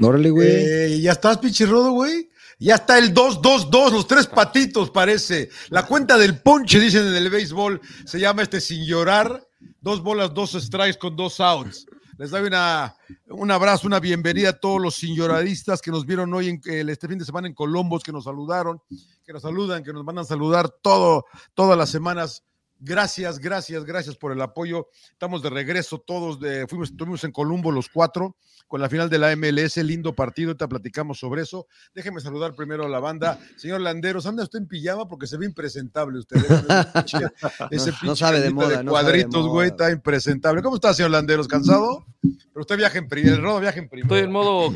Órale, güey. Eh, ya estás, pichirrodo, güey. Ya está el 2-2-2, los tres patitos parece. La cuenta del ponche, dicen en el béisbol, se llama este sin llorar. Dos bolas, dos strikes con dos outs. Les doy un abrazo, una bienvenida a todos los sin lloradistas que nos vieron hoy en, este fin de semana en Colombos, que nos saludaron, que nos saludan, que nos mandan saludar todo, todas las semanas. Gracias, gracias, gracias por el apoyo. Estamos de regreso todos, de, fuimos, estuvimos en Colombo los cuatro con la final de la MLS, lindo partido, te platicamos sobre eso. Déjeme saludar primero a la banda. Señor Landeros, anda usted en pijama porque se ve impresentable usted. ¿eh? Ese pinche, no, sabe de moda. De cuadritos, güey, está impresentable. ¿Cómo está, señor Landeros? ¿Cansado? Pero usted viaja en primero, el rodo viaja en primero. Estoy en modo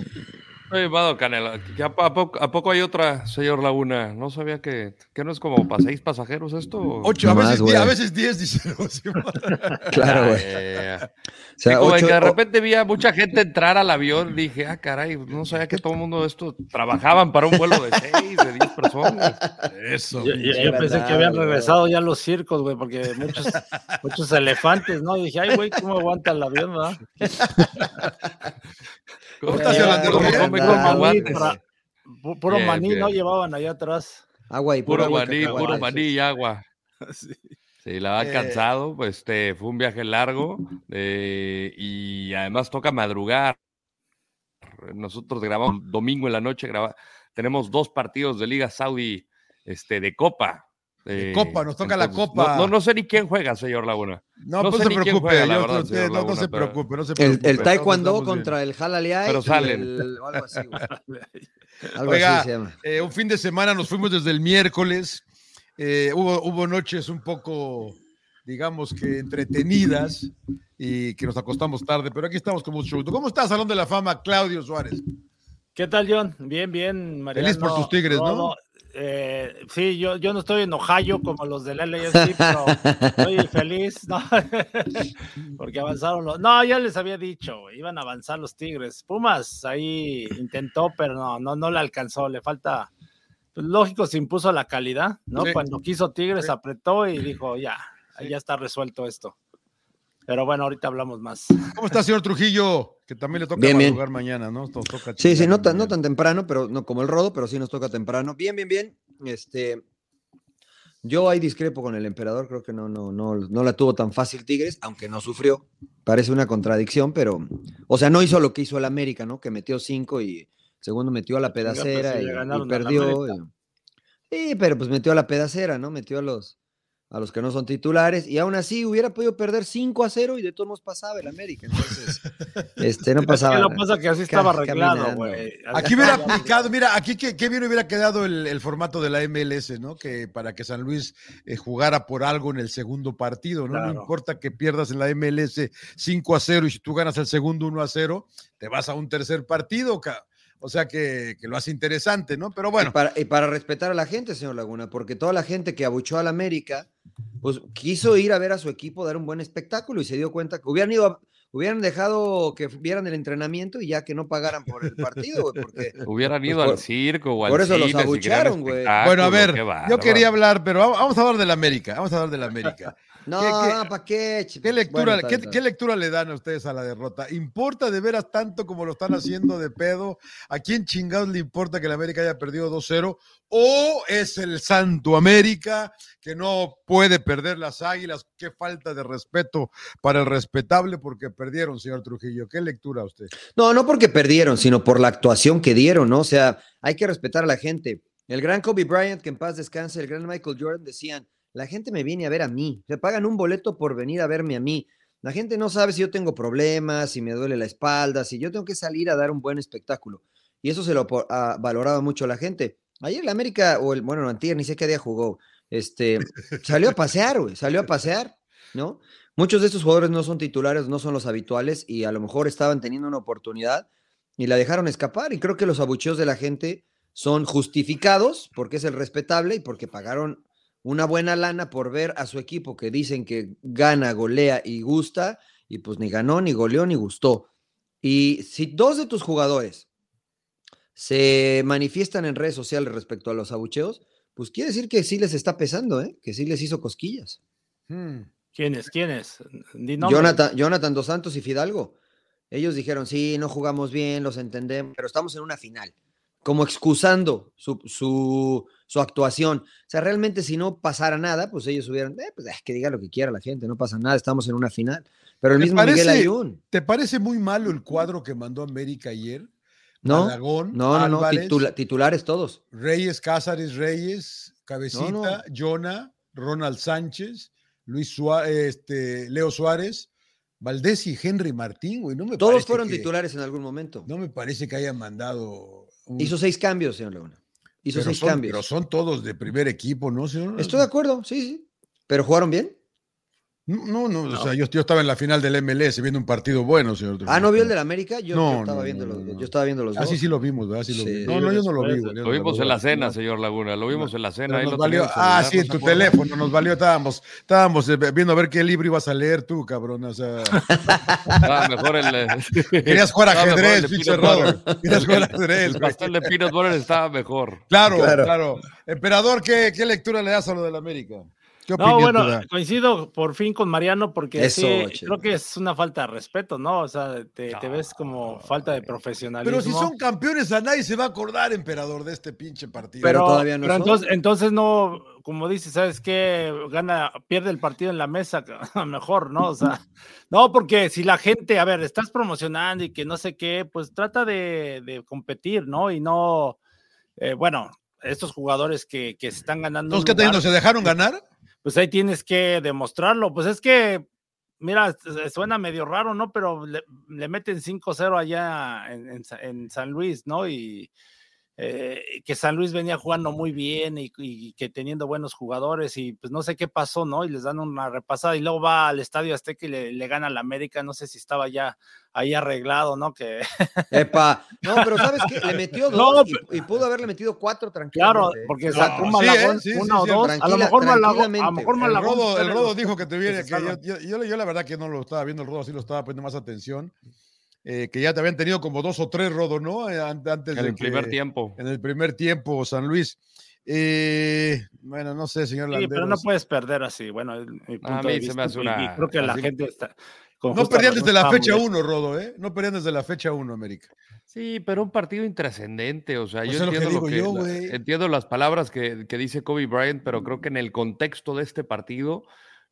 Vado Canela, ¿a, poco, ¿a, poco, hay otra, señor Laguna? No sabía que, que no es como para seis pasajeros esto. Ocho, a, veces diez, a, veces diez, dice. claro, güey. o sea, ocho, que de repente vi a mucha gente entrar al avión, dije, ah, caray, no sabía que todo el mundo de esto trabajaban para un vuelo de seis, de diez personas. Eso. Yo, yo pensé que habían regresado ya los circos, güey, porque muchos, muchos elefantes, ¿no? Y dije, ay, güey, ¿cómo aguanta el avión, verdad? ¿Cómo Puro maní, ¿no? Llevaban allá atrás. Agua y puro maní, puro maní y agua. Sí. la ha eh. cansado, pues este, fue un viaje largo eh, y además toca madrugar. Nosotros grabamos domingo en la noche, tenemos dos partidos de Liga Saudi este, de Copa. Eh, copa, nos toca la Copa. No, no, sé ni quién juega, señor Laguna. No, no, pues se preocupe, juega, yo, verdad, usted, no, se preocupe, no se preocupe. El, el taekwondo contra el Halaliay. Pero salen. El, algo así, algo Oiga, así se llama. Eh, un fin de semana nos fuimos desde el miércoles. Eh, hubo, hubo noches un poco, digamos que entretenidas y que nos acostamos tarde, pero aquí estamos con mucho gusto. ¿Cómo está Salón de la Fama, Claudio Suárez? ¿Qué tal, John? Bien, bien, Mariano. Feliz por tus tigres, ¿no? Eh, sí, yo, yo no estoy en Ohio como los del LAFC, pero estoy feliz, ¿no? porque avanzaron los... No, ya les había dicho, iban a avanzar los Tigres. Pumas ahí intentó, pero no, no, no le alcanzó, le falta... Pues, lógico, se impuso la calidad, ¿no? Cuando quiso Tigres apretó y dijo, ya, ya está resuelto esto. Pero bueno, ahorita hablamos más. ¿Cómo está, señor Trujillo? Que también le toca jugar mañana, ¿no? toca sí, sí, no tan, no tan temprano, pero no como el rodo, pero sí nos toca temprano. Bien, bien, bien. Este, yo ahí discrepo con el emperador, creo que no, no, no, no la tuvo tan fácil Tigres, aunque no sufrió. Parece una contradicción, pero, o sea, no hizo lo que hizo el América, ¿no? Que metió cinco y segundo metió a la pedacera y, y, perdió. sí, pero pues metió a la pedacera, ¿no? Metió a los, a los que no son titulares, y aún así hubiera podido perder 5 a 0 y de todos modos pasaba el América. Entonces, este, no pasaba. ¿Qué lo pasa que así estaba arreglado, güey. Aquí hubiera aplicado, mira, aquí qué, qué bien hubiera quedado el, el, formato de la MLS, ¿no? Que para que San Luis eh, jugara por algo en el segundo partido, ¿no? No importa que pierdas en la MLS 5 a 0 y si tú ganas el segundo 1 a 0, te vas a un tercer partido, cabrón. O sea que, lo hace interesante, ¿no? Pero bueno. Y para, respetar a la gente, señor Laguna, porque toda la gente que abuchó al América, pues quiso ir a ver a su equipo, dar un buen espectáculo y se dio cuenta que hubieran ido hubieran dejado que vieran el entrenamiento y ya que no pagaran por el partido, porque hubieran ido pues, al circo o al Por eso los abucharon, güey. Bueno, a ver, yo quería hablar, pero vamos a hablar de la América, vamos a hablar de la América. No, ¿para qué? ¿Qué lectura, ¿qué, lectura le dan a ustedes a la derrota? ¿Importa de veras tanto como lo están haciendo de pedo? ¿A quién chingados le importa que la América haya perdido 2-0? ¿O es el Santo América que no puede perder las águilas? Qué falta de respeto para el respetable porque perdieron, señor Trujillo. ¿Qué lectura usted? No, no porque perdieron, sino por la actuación que dieron, ¿no? O sea, hay que respetar a la gente. El gran Kobe Bryant, que en paz descanse, el gran Michael Jordan decían la gente me viene a ver a mí. Se pagan un boleto por venir a verme a mí. La gente no sabe si yo tengo problemas, si me duele la espalda, si yo tengo que salir a dar un buen espectáculo. Y eso se lo ha valorado mucho la gente. Ayer la América, o el, bueno, no, ni sé qué día jugó, este, salió a pasear, güey, salió a pasear, ¿no? Muchos de estos jugadores no son titulares, no son los habituales y a lo mejor estaban teniendo una oportunidad y la dejaron escapar. Y creo que los abucheos de la gente son justificados porque es el respetable y porque pagaron una buena lana por ver a su equipo que dicen que gana, golea y gusta, y pues ni ganó, ni goleó, ni gustó. Y si dos de tus jugadores se manifiestan en redes sociales respecto a los abucheos, pues quiere decir que sí les está pesando, ¿eh? que sí les hizo cosquillas. Hmm. ¿Quiénes? ¿Quiénes? Jonathan, Jonathan Dos Santos y Fidalgo. Ellos dijeron, sí, no jugamos bien, los entendemos, pero estamos en una final, como excusando su, su, actuación. O sea, realmente si no pasara nada, pues ellos hubieran, eh, pues que diga lo que quiera la gente, no pasa nada, estamos en una final. Pero el mismo Miguel Ayun. ¿Te parece muy malo el cuadro que mandó América ayer? No, no, no, titulares todos. Reyes, Cázares, Reyes, Cabecita, Jonah, Ronald Sánchez, Luis Suárez, este, Leo Suárez, Valdés y Henry Martín, güey. No me todos fueron titulares en algún momento. No me parece que hayan mandado. Hizo seis cambios, señor Leona. Hizo seis cambios. Pero son todos de primer equipo, ¿no, señor? Estoy de acuerdo, sí, sí. ¿Pero jugaron bien? No, no, o sea, yo, yo, estaba en la final del MLS viendo un partido bueno, señor. Ah, ¿no vio el del América? Yo, no, yo estaba, viendo los, yo estaba viendo los dos. Ah, sí, sí lo vimos, ¿verdad? Sí lo vimos. No, no, yo no lo vi. Lo vimos en la cena, señor Laguna, lo vimos en la cena. Nos valió, ah, sí, en tu teléfono nos valió, estábamos, estábamos eh, viendo a ver qué libro ibas a leer tú, cabrón, o sea. Ah, mejor el... Eh, Querías jugar ajedrez, pinche Robert. Querías jugar ajedrez. El pastel de Peanut Butter estaba mejor. Claro, claro. Emperador, ¿qué, ¿qué lectura le das a lo del América? No, bueno, coincido por fin con Mariano porque sí, creo que es una falta de respeto, ¿no? O sea, te, ves como falta de profesionalismo. Pero si son campeones, a nadie se va a acordar, emperador, de este pinche partido. Pero, todavía no pero entonces, entonces, no, como dices, ¿sabes qué? Gana, pierde el partido en la mesa, mejor, ¿no? O sea, no, porque si la gente, a ver, estás promocionando y que no sé qué, pues trata de, competir, ¿no? Y no, eh, bueno, estos jugadores que, que están ganando. ¿Los que teniendo se dejaron ganar? Pues ahí tienes que demostrarlo. Pues es que, mira, suena medio raro, ¿no? Pero le, meten 5-0 allá en, en, San Luis, ¿no? Y, eh, que San Luis venía jugando muy bien y, que teniendo buenos jugadores y pues no sé qué pasó, ¿no? Y les dan una repasada y luego va al Estadio Azteca y le, gana al América, no sé si estaba ya ahí arreglado, ¿no? Que... Epa, no, pero ¿sabes qué? Le metió dos y, pudo haberle metido cuatro tranquilamente. Claro, porque sacó un Malagón, uno o dos, a lo mejor Malagón, a lo mejor Malagón. El Rodo, dijo que te viene, que yo, yo, yo, la verdad que no lo estaba viendo el Rodo, así lo estaba poniendo más atención. Eh, que ya te habían tenido como dos o tres rodos, ¿no? Eh, antes en el primer tiempo. En el primer tiempo, San Luis. Eh, bueno, no sé, señor Sí, pero no puedes perder así. Bueno, mi punto de vista, creo que la gente está. No perdían desde la fecha uno, Rodo, ¿eh? No perdían desde la fecha uno, América. Sí, pero un partido intrascendente. O sea, yo, entiendo, lo que, entiendo las palabras que, que, dice Kobe Bryant, pero creo que en el contexto de este partido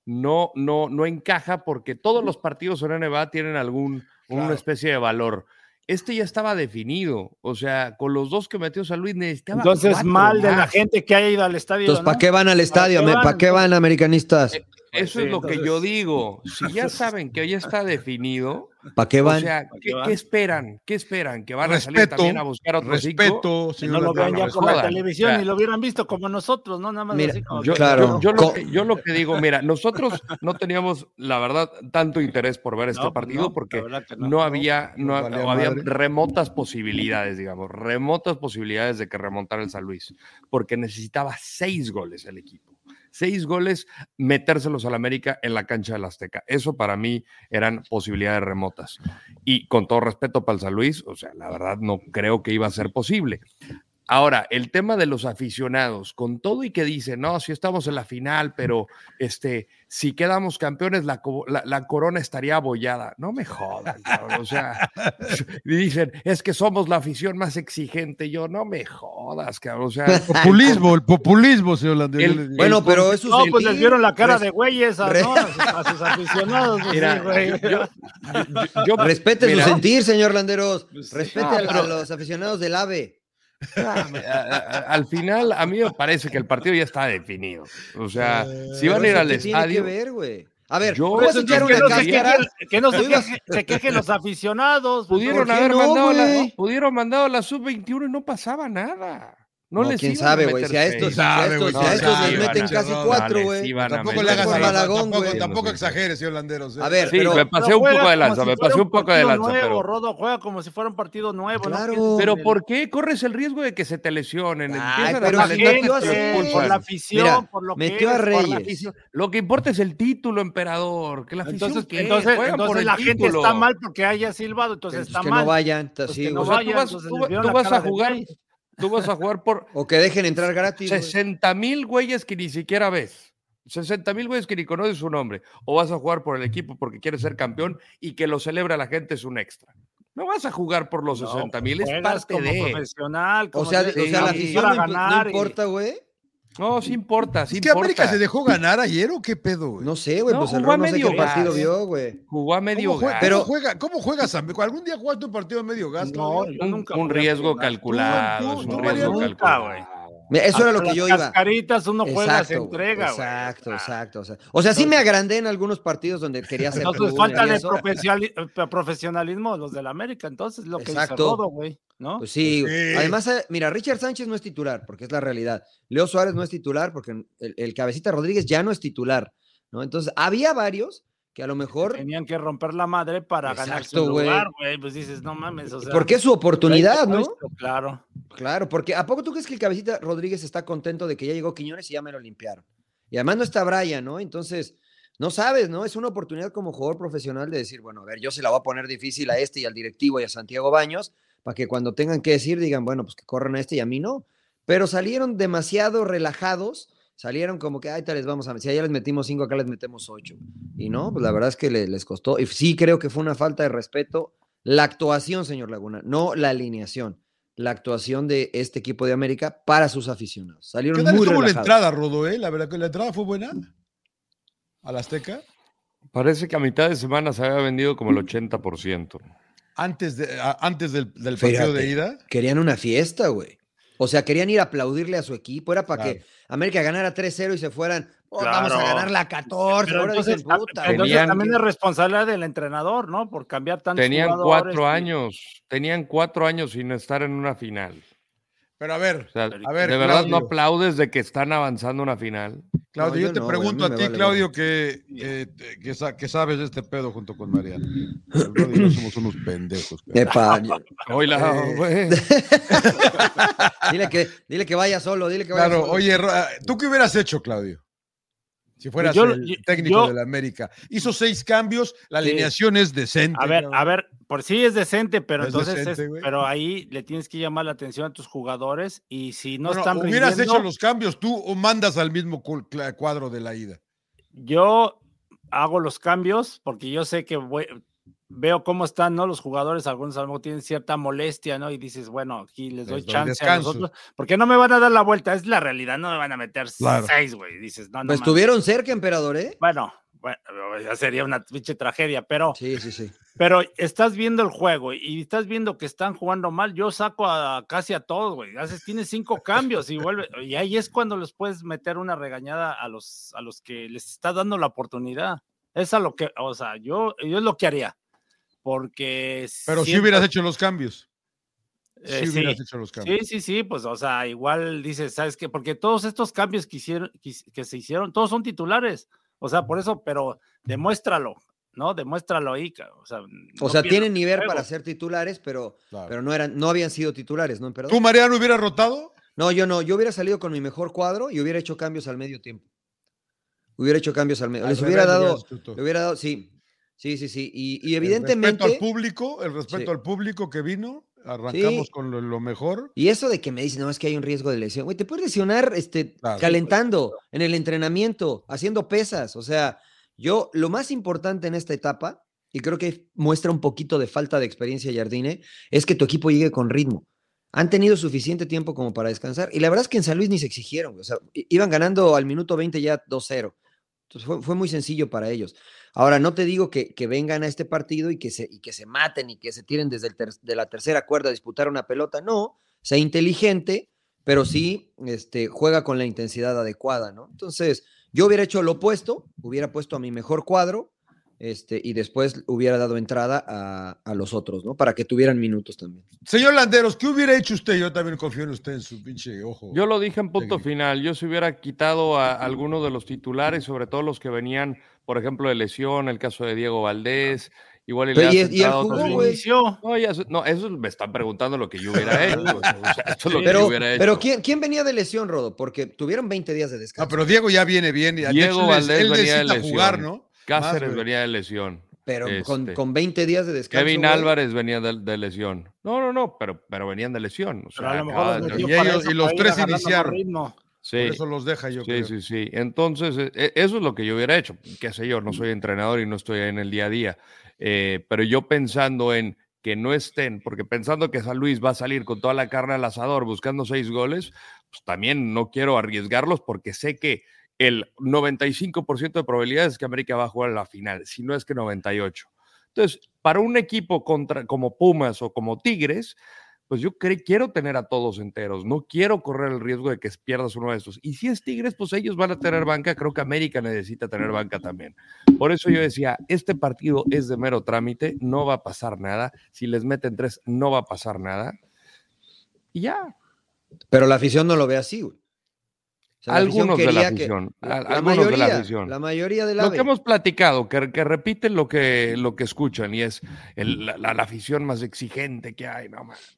no, no, no encaja porque todos los partidos en NBA tienen algún una especie de valor. Este ya estaba definido, o sea, con los dos que metió San Luis necesitaba. Entonces, mal de la gente que haya ido al estadio. Entonces, ¿para qué van al estadio? ¿Para qué van, americanistas? Eh, eso es lo que yo digo. Si ya saben que ya está definido, ¿para qué van? O sea, ¿qué, esperan? ¿Qué esperan? ¿Que van a salir también a buscar otro respeto, Si no lo vean ya por la televisión y lo hubieran visto como nosotros, ¿no? Nada más así como yo, claro. yo, lo que, yo, lo que, digo, mira, nosotros no teníamos, la verdad, tanto interés por ver este pues partido porque no, había, no, había remotas posibilidades, digamos, remotas posibilidades de que remontara el San Luis, porque necesitaba seis goles el equipo seis goles, metérselos al América en la cancha del Azteca. Eso para mí eran posibilidades remotas. Y con todo respeto para el San Luis, o sea, la verdad no creo que iba a ser posible. Ahora, el tema de los aficionados, con todo y que dicen, no, si estamos en la final, pero este, si quedamos campeones, la, la, corona estaría abollada. No me jodan, cabrón. O sea, dicen, es que somos la afición más exigente. Yo, no me jodas, cabrón. O sea, el populismo, el populismo, señor Landero. Bueno, pero eso No, pues les vieron la cara de güeyes a, sus, aficionados. Pues mira, yo, respete su sentir, señor Landeros. Pues respete a los aficionados del AVE. Ah, al final, a mí me parece que el partido ya está definido. O sea, si van a ir al estadio. A ver, yo que, no se, quejen los aficionados. Pudieron haber mandado la, pudieron mandado la sub-21 y no pasaba nada. No, les quién sabe, güey. Si a estos, si a estos, si a estos les meten casi cuatro, güey. Tampoco le hagas Malagón, güey. Tampoco exageres, señor Landeros. A ver, sí, me pasé un poco de lanza, me pasé un poco de lanza. Nuevo, Rodo juega como si fuera un partido nuevo. Claro. Pero ¿por qué corres el riesgo de que se te lesionen? Ay, pero a por la afición, por lo que metió a Reyes. Lo que importa es el título, emperador. Que la afición entonces, entonces, entonces la gente está mal porque haya silbado, entonces está mal. Que no vayan, sí. Tú vas a jugar Tú vas a jugar por. O que dejen entrar gratis. 60 mil güeyes que ni siquiera ves. 60 mil güeyes que ni conoces su nombre, o vas a jugar por el equipo porque quieres ser campeón y que lo celebra la gente es un extra. No vas a jugar por los 60 mil, es parte como de. profesional. O como sea, de- o sea, la afición no, no importa, güey. No, sí importa, sí ¿Es que importa. América se dejó ganar ayer o qué pedo, güey? No sé, güey, No, pues el jugó a Ron no sé medio qué partido gas. vio, güey. Jugó a medio ¿Cómo, gas. Pero- cómo juega, ¿Cómo juegas? amigo? ¿Algún día jugaste un partido de medio gas? No, Claudio? yo un, nunca un a riesgo calculado. Tú- es tú, un riesgo nunca, calculado. Eso era lo que yo las iba. cascaritas uno juega, se Exacto, entrega, güey. Exacto, Ah. exacto. o sea- O sea, sí me agrandé en algunos partidos donde quería hacer Entonces falta de profesionali- eh, profesionalismo de los del América, entonces lo que dice Rodo, güey, ¿no? Pues sí, Pues sí. además, eh, mira, Richard Sánchez no es titular, porque es la realidad. Leo Suárez no es titular, porque el, el cabecita Rodríguez ya no es titular, ¿no? Entonces, había varios que a lo mejor, Tenían que romper la madre para Exacto, un güey. lugar, güey. Pues dices, no mames, o sea. porque es su oportunidad, ¿no? Claro. Claro, porque ¿a poco tú crees que el cabecita Rodríguez está contento de que ya llegó Quiñones y ya me lo limpiaron? Y además no está Brian, ¿no? Entonces, no sabes, ¿no? Es una oportunidad como jugador profesional de decir, bueno, a ver, yo se la voy a poner difícil a este y al directivo y a Santiago Baños, para que cuando tengan que decir digan, bueno, pues que corran a este y a mí no. Pero salieron demasiado relajados, salieron como que, ay, tal les vamos a, si allá les metimos cinco, acá les metemos ocho. Y no, pues la verdad es que le- les costó. Y sí creo que fue una falta de respeto la actuación, señor Laguna, no la alineación. La actuación de este equipo de América para sus aficionados. Salieron ¿Qué tal muy estuvo la entrada, Rodo? eh? La verdad que la entrada fue buena. ¿A la Azteca? Parece que a mitad de semana se había vendido como el 80%. Antes, de, a- antes del, del partido de ida. Querían una fiesta, güey. O sea, querían ir a aplaudirle a su equipo. Era para Claro. que América ganara 3-0 y se fueran. "Oh, Vamos a ganar la 14. Pero Ahora entonces, dicen, ah, puta, entonces güey". Tenían también es responsabilidad del entrenador, ¿no? Por cambiar tantos Tenían jugadores cuatro y- años, tenían cuatro años sin estar en una final. Pero a ver, O sea, a ver, ¿de verdad no aplaudes de que están avanzando una final? Claudio, No, yo, yo te no, güey, a pregunto a, ti, vale Claudio, que, eh, que, sa- que sabes de este pedo junto con yo somos unos pendejos. Epa, Oila, Eh. güey. dile, que, dile que vaya solo, dile que vaya Claro, solo. oye, ah, ¿tú qué hubieras hecho, Claudio? Si fueras Yo- el yo- técnico yo- de la América. Hizo seis cambios, la Sí. alineación es decente. A ver, a ver, por sí es decente, pero Es entonces decente, es- güey. pero ahí le tienes que llamar la atención a tus jugadores y si no Bueno, están hubieras rindiendo, hecho los cambios tú o mandas al mismo cuadro de la ida. yo hago los cambios porque yo sé que voy- veo cómo están, ¿no? Los jugadores, algunos a lo mejor tienen cierta molestia, ¿no? Y dices, bueno, aquí les doy Les doy chance a descanso. nosotros, porque no me van a dar la vuelta, es la realidad, no me van a meter Claro. seis, güey. Dices, no, no. Pues estuvieron cerca, emperador, ¿eh? Bueno, bueno, ya sería una pinche tragedia, pero Sí, sí, sí. Pero estás viendo el juego y estás viendo que están jugando mal. Yo saco a casi a todos, güey. Haces, tienes cinco cambios y vuelve. Y ahí es cuando les puedes meter una regañada a los, a los que les está dando la oportunidad. Es a lo que, o sea, yo, yo es lo que haría. Porque. Pero si hubieras hecho los cambios. eh, Si sí, hubieras hecho los cambios. sí, sí, sí, pues, o sea, igual dices, ¿sabes qué? Porque todos estos cambios que, hicieron, que, que se hicieron, todos son titulares. O sea, por eso, pero demuéstralo, ¿no? Demuéstralo ahí, o sea. O no sea, tienen el nivel para ser titulares, pero, Claro. pero no, eran, no habían sido titulares, ¿no, emperador? ¿Tú, Mariano, hubieras rotado? No, yo no. Yo hubiera salido con mi mejor cuadro y hubiera hecho cambios al medio tiempo. Hubiera hecho cambios al medio. Les hubiera dado, le hubiera dado, sí, sí, sí, sí. Y, y El evidentemente. respeto al público, el respeto Sí. al público que vino. Arrancamos Sí. con lo, lo mejor. Y eso de que me dicen, no, es que hay un riesgo de lesión. Güey, te puedes lesionar este, Claro. calentando en el entrenamiento, haciendo pesas. O sea, yo, lo más importante en esta etapa, y creo que muestra un poquito de falta de experiencia Jardine, es que tu equipo llegue con ritmo. Han tenido suficiente tiempo como para descansar. Y la verdad es que en San Luis ni se exigieron. O sea, iban ganando al minuto 20 ya 2-0. Entonces fue, fue muy sencillo para ellos. Ahora, no te digo que, que vengan a este partido y que, se, y que se maten y que se tiren desde el ter- de la tercera cuerda a disputar una pelota. No, sea inteligente, pero sí este, juega con la intensidad adecuada, ¿no? Entonces, yo hubiera hecho lo opuesto, hubiera puesto a mi mejor cuadro este, y después hubiera dado entrada a, a los otros, ¿no? Para que tuvieran minutos también. Señor Landeros, ¿qué hubiera hecho usted? Yo también confío en usted, en su pinche ojo. Yo lo dije en punto Técnico. final. Yo se hubiera quitado a algunos de los titulares, sobre todo los que venían, por ejemplo, de lesión, el caso de Diego Valdés. Igual y le ¿y- güey? inició. No, ya, no, eso me están preguntando lo que yo hubiera hecho. o sea, esto es lo que Pero, yo hubiera hecho. pero ¿quién, ¿quién venía de lesión, Rodo? Porque tuvieron 20 días de No, descanso. pero Diego ya viene bien. Diego hecho, Valdés él venía de necesita lesión. jugar, ¿no? Cáceres Más, venía de lesión. Pero con, este, con 20 días de descanso. Kevin güey, Álvarez venía de, de lesión. No, no, no, pero, pero venían de lesión. O Pero a sea, y ellos- y los tres iniciaron. ritmo. Sí. Por eso los deja, yo Sí, creo. sí, sí. Entonces, e- e- eso es lo que yo hubiera hecho. Qué sé yo, no soy entrenador y no estoy en el día a día. Eh, pero yo pensando en que no estén, porque pensando que San Luis va a salir con toda la carne al asador buscando seis goles, pues también no quiero arriesgarlos porque sé que el 95% de probabilidades es que América va a jugar la final, si no es que 98. Entonces, para un equipo contra, como Pumas o como Tigres, pues yo quiero tener a todos enteros, no quiero correr el riesgo de que pierdas uno de estos. Y si es Tigres, pues ellos van a tener banca, creo que América necesita tener banca también. Por eso yo decía, este partido es de mero trámite, no va a pasar nada, si les meten tres, no va a pasar nada. Y ya, Pero la afición no lo ve así, güey. O sea, algunos de la que- afición, la, algunos mayoría, de la afición. la mayoría de la Lo que hemos platicado, que, que repiten lo que, lo que escuchan y es el- la, la- la afición más exigente que hay, no más.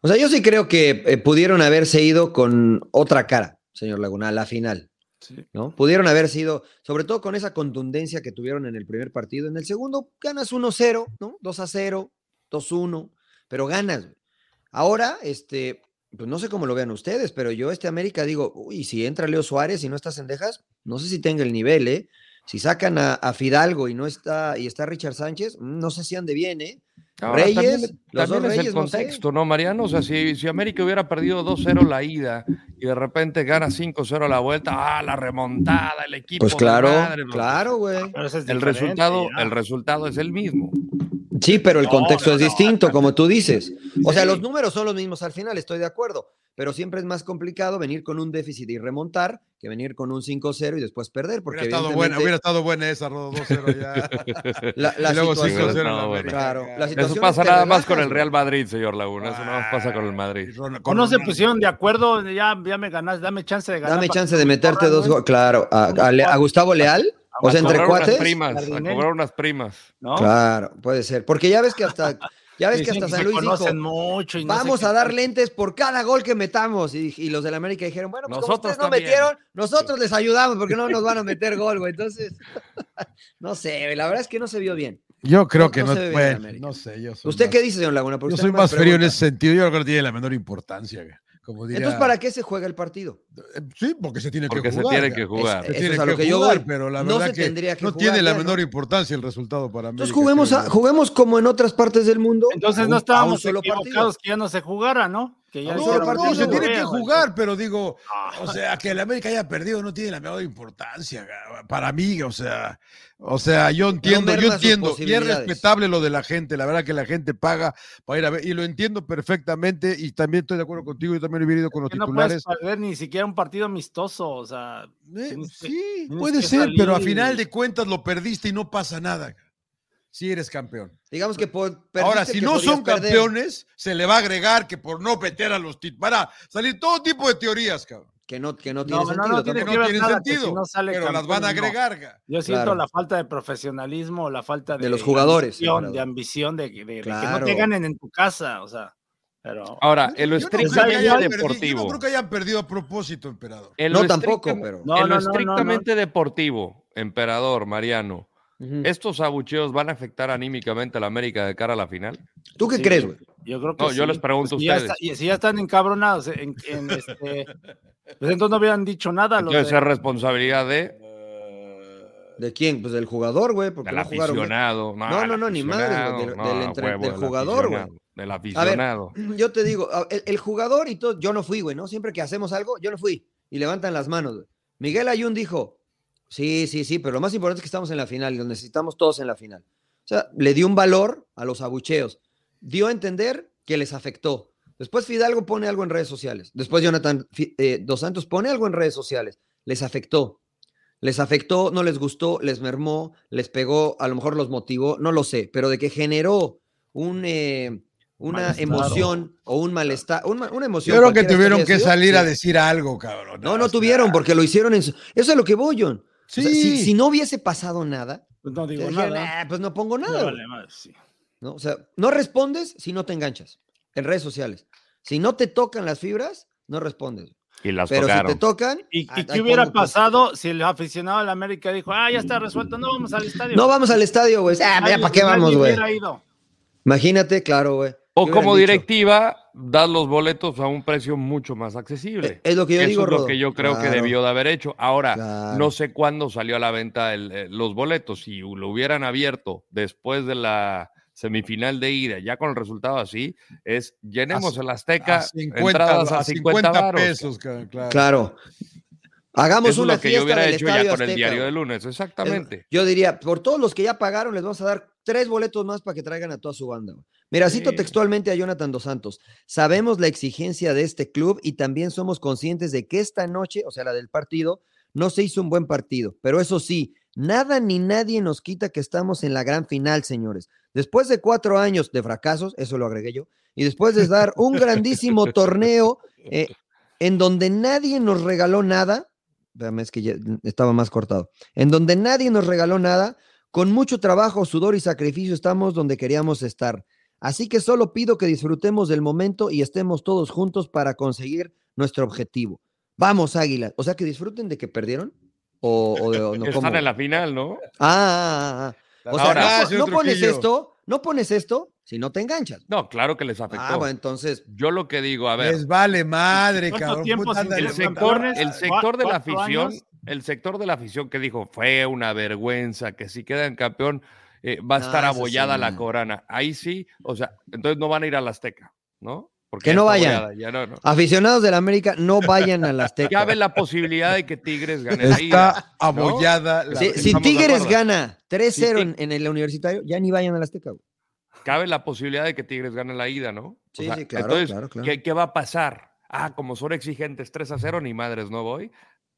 O sea, yo sí creo que eh, pudieron haberse ido con otra cara, señor Laguna, a la final. ¿no? Pudieron haberse ido, sobre todo con esa contundencia que tuvieron en el primer partido. En el segundo ganas 1-0, ¿no? 2-0, 2-1, pero ganas. Ahora, este, pues no sé cómo lo vean ustedes, pero yo este América digo, uy, si entra Leo Suárez y no está Cendejas, no sé si tenga el nivel, ¿eh? Si sacan a, a Fidalgo y no está, y está Richard Sánchez, mm, no sé si ande bien, ¿eh? Ahora, Reyes, también, los también dos es Reyes, el no sé. contexto, ¿no, Mariano? O sea, si, si América hubiera perdido 2-0 la ida y de repente gana 5-0 la vuelta, ah, la remontada, el equipo. Pues de claro, madre, claro, güey. Es El resultado, ya. el resultado es el mismo. Sí, pero el No, contexto no, es no, distinto, como tú dices. O sea, los números son los mismos al final, estoy de acuerdo, pero siempre es más complicado venir con un déficit y remontar que venir con un 5-0 y después perder, porque Hubiera estado, buena, hubiera estado buena esa, Rodo 2-0 ya. la, la y luego situación- 5-0 en No, bueno. Claro, Eso pasa nada más con el. Real Madrid, señor Laguna. Eso nada más pasa con el Madrid. Ron- O con no se pusieron de acuerdo, ya, ya me ganaste, dame chance de ganar. Dame chance de me meterte dos goles. Claro, a, a Le- a Gustavo Leal, o sea, entre unas cuates. primas, a cobrar unas primas. ¿no? Claro, puede ser. Porque ya ves que hasta, ya ves que hasta San Luis dijo, conocen mucho y no sé vamos a dar lentes por cada gol que metamos. Y, y los del América dijeron, bueno, pues como Nosotros ustedes no también. metieron, nosotros les ayudamos porque no nos van a meter gol, güey. Entonces, no sé, güey, la verdad es que no se vio bien. Yo creo No- que no no, se bueno, no sé, yo soy ¿Usted más- qué dice, señor Laguna? Porque Yo soy más frío en ese sentido, yo creo que no tiene la menor importancia. Como diría, Entonces, ¿para qué se juega el partido? Eh, Sí, porque se tiene Porque que se jugar. tiene güey. que jugar. Se tiene es a lo que, que yo jugar, voy. pero la No verdad se que tendría que no jugar tiene la ¿no? menor importancia el resultado para mí. Entonces juguemos, a- juguemos como en otras partes del mundo. Entonces un- no estábamos solo partido. equivocados que ya no se jugara, ¿no? Que ya No, no, partido, no, se tiene que jugar, pero digo, Ah. o sea, que el América haya perdido no tiene la menor importancia para mí, o sea, o sea, yo entiendo, yo entiendo, y es respetable lo de la gente, la verdad que la gente paga para ir a ver, y lo entiendo perfectamente, y también estoy de acuerdo contigo, yo también hubiera ido con los Que no puedes titulares. perder ni siquiera un partido amistoso, o sea, Eh, que- sí, tienes puede que ser, pero a salir. final de cuentas lo perdiste y no pasa nada. Si eres campeón. Digamos que por, Ahora, si que no son perder. campeones, se le va a agregar que por no meter a los titulares, van a salir todo tipo de teorías, cabrón. Que no, que no No, tiene no, no sentido. tiene que tampoco. que no ver tienen nada, que si sentido, no sale pero las campeón, van a no. agregar. ga. Yo siento Claro. la falta de profesionalismo, la falta de, De los jugadores, ambición, de ambición, de, de- de que no Claro. te ganen en tu casa, o sea, pero Ahora, en lo Yo no creo que estrictamente hayan perdido- yo deportivo. no creo que hayan perdido a propósito, emperador. En No, tampoco, pero- No, en no, lo no, no, no. estrictamente deportivo, emperador, Mariano, ¿estos abucheos van a afectar anímicamente a la América de cara a la final? ¿Tú qué Sí, crees, güey? Yo creo que No, yo les pregunto a si ya ustedes. y si ya están encabronados en, en este, pues entonces no hubieran dicho nada los Entonces de- es responsabilidad de, ¿De quién? Pues del jugador, güey. Porque del no jugaron aficionado. No, no, no, ni güey, aficionado, del- no, del entre- huevo, del jugador, güey. aficionado, Del A ver, aficionado. yo te digo, el, el jugador y todo, yo no fui, güey, ¿no? Siempre que hacemos algo, yo no fui. Y levantan las manos, güey. Miguel Ayun dijo, sí, sí, sí, pero lo más importante es que estamos en la final y lo necesitamos todos en la final. O sea, le dio un valor a los abucheos. Dio a entender que les afectó. Después Fidalgo pone algo en redes sociales. Después Jonathan eh, Dos Santos pone algo en redes sociales. Les afectó. Les afectó, no les gustó, les mermó, les pegó, a lo mejor los motivó, no lo sé, pero de que generó un, eh, una Malestar emoción o un malestar, una, una emoción. Yo creo que tuvieron que salir a decir algo, cabrón. No, no tuvieron, porque lo hicieron en su... Eso es lo que voy, John. O sea, si, Sí. si no hubiese pasado nada, pues no digo dijeron, nada. "Ah, pues no pongo nada. vale güey", madre, sí. ¿no? O sea, no respondes si no te enganchas en redes sociales. Si no te tocan las fibras, no respondes. Y las Pero tocaron. si te tocan... ¿Y, y qué hubiera pasado si el aficionado de la América dijo, ah, ya está resuelto, no vamos al estadio? No vamos al estadio, güey. Ah, Nadie- ¿para qué vamos, güey? Imagínate, claro, güey. O ¿Qué como dicho? directiva, das los boletos a un precio mucho más accesible. Es lo que yo Eso digo, es lo que yo creo que debió de haber hecho. Ahora, claro. no sé cuándo salió a la venta el, eh, los boletos. Si lo hubieran abierto después de la semifinal de ida, ya con el resultado así, es llenemos A- el Azteca, A 50, entradas a a 50, 50 varos. pesos, claro. Claro. Hagamos Eso es una lo que yo hubiera del hecho ya con el diario de lunes, exactamente. Yo diría, por todos los que ya pagaron, les vamos a dar tres boletos más para que traigan a toda su banda. Mira, cito Sí. textualmente a Jonathan Dos Santos. Sabemos la exigencia de este club y también somos conscientes de que esta noche, o sea, la del partido, no se hizo un buen partido. Pero eso sí, nada ni nadie nos quita que estamos en la gran final, señores. Después de cuatro años de fracasos, eso lo agregué yo, y después de dar un grandísimo torneo eh, en donde nadie nos regaló nada, es que ya estaba más cortado. En donde nadie nos regaló nada, con mucho trabajo, sudor y sacrificio estamos donde queríamos estar. Así que solo pido que disfrutemos del momento y estemos todos juntos para conseguir nuestro objetivo. Vamos, Águilas. O sea, que disfruten de que perdieron. O, o de- o no, Que ¿cómo? Están en la final, ¿no? Ah, ah, ah, ah. O sea, Ahora- no, Ah, pones esto, no pones esto si no te enganchas. No, claro que les afectó. Ah, bueno, entonces, Yo lo que digo, a ver, Les vale madre, ¿Cuánto cabrón. el sector, el sector de la afición, años. El sector de la afición que dijo fue una vergüenza, que si quedan campeón eh, va a No, estar sí, abollada la no. corona. Ahí sí, o sea, entonces no van a ir a la Azteca, ¿no? Porque Que no vayan. abollada, ya no, no. aficionados del América, no vayan a las Azteca. Cabe la posibilidad de que Tigres gane la ida. Está abollada. la- Si, si de Tigres gana 3-0 Si Tig- en, en el universitario, ya ni vayan a la Azteca. güey. Cabe la posibilidad de que Tigres gane la ida, ¿no? O Sí, sea, sí, claro, entonces, claro, claro. ¿qué, qué va a pasar? Ah, como son exigentes 3 a 0, ni madres no voy.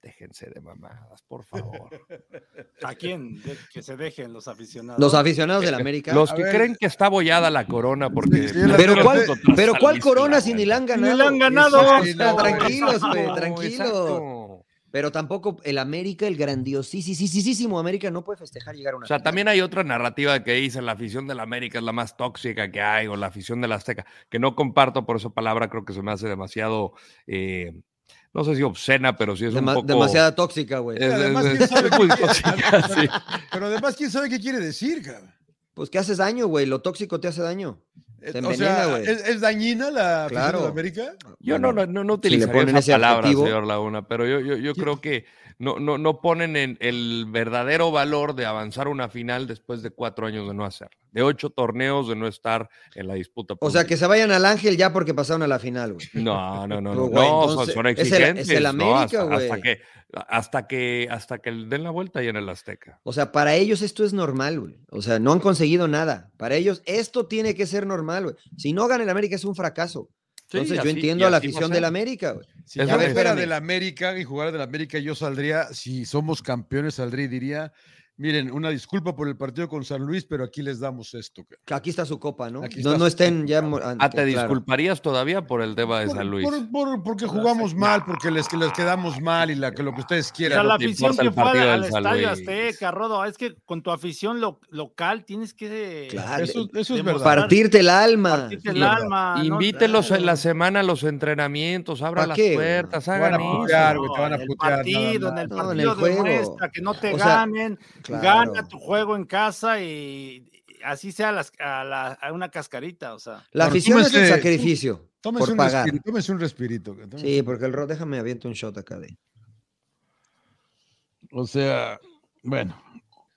Déjense de mamadas, por favor. ¿A quién? De- que se dejen los aficionados. Los aficionados del América. Los que ver. creen que está abollada la corona porque... Sí, sí, la- pero cuál, pero cuál corona si ni la han ganado. Ni la han ganado. Sí, no, tranquilos, güey, tranquilos. exacto. Pero tampoco el América, el grandiosísimo América, no puede festejar llegar a una O sea, final. también hay otra narrativa que dice la afición de la América es la más tóxica que hay, o la afición de la Azteca, que no comparto por esa palabra, creo que se me hace demasiado, eh, no sé si obscena, pero sí es Dema- un poco... demasiada tóxica, güey. es- Además, es- ¿quién sabe es muy qué- tóxica, sí. Pero además, ¿quién sabe qué quiere decir, cabrón? Pues que haces daño, güey. Lo tóxico te hace daño. Eh, Te o envenena, sea, güey. ¿es, es dañina la Claro. de América? Yo no, no, no, no si utilizaría ponen esa palabra, adjetivo. señor Laguna, pero yo, yo, yo creo que no, no, no ponen en el verdadero valor de avanzar una final después de cuatro años de no hacerla, de ocho torneos de no estar en la disputa. O sea, que se vayan al Ángel ya porque pasaron a la final, güey. No, no, no, no, güey, no, son- entonces, son, es el- es exigentes. el ¿no? América, hasta, güey. hasta que, hasta que, hasta que den la vuelta y en el Azteca. O sea, para ellos esto es normal, güey. O sea, no han conseguido nada. Para ellos esto tiene que ser normal, güey. Si no gana el América es un fracaso. Sí, Entonces yo así- entiendo a la afición del América, güey. Si yo fuera del América y jugara del América, yo saldría, si somos campeones, saldría y diría, miren, una disculpa por el partido con San Luis, pero aquí les damos esto. cabrón". Que Aquí está su copa, ¿no? Aquí No, está no estén ya. ah, Ah, ¿te claro. disculparías todavía por el tema de Por- San Luis? por- por- porque jugamos mal, porque les, que les quedamos mal y la, que lo que ustedes O sea, quieran. la afición que fue al, estadio. Azteca, Rodo, es que con tu afición lo- local tienes que Claro. Eso, eso es verdad. Partirte el alma. partirte el verdad. alma. ¿no? Invítelos en la Claro. semana a los entrenamientos, abran ¿Pa las qué, puertas, Te van hagan a putear, güey, te van a en el putear partido, en el No, partido el juego. demuestra que no te O sea, ganen, claro. gana tu juego en casa y así sea las- a, la- a una cascarita, o sea. La afición es el tómese- sacrificio Tómense por un, pagar. respirito, tómense un respirito. Sí, porque el Rod, déjame aviento un shot acá de. O sea, bueno.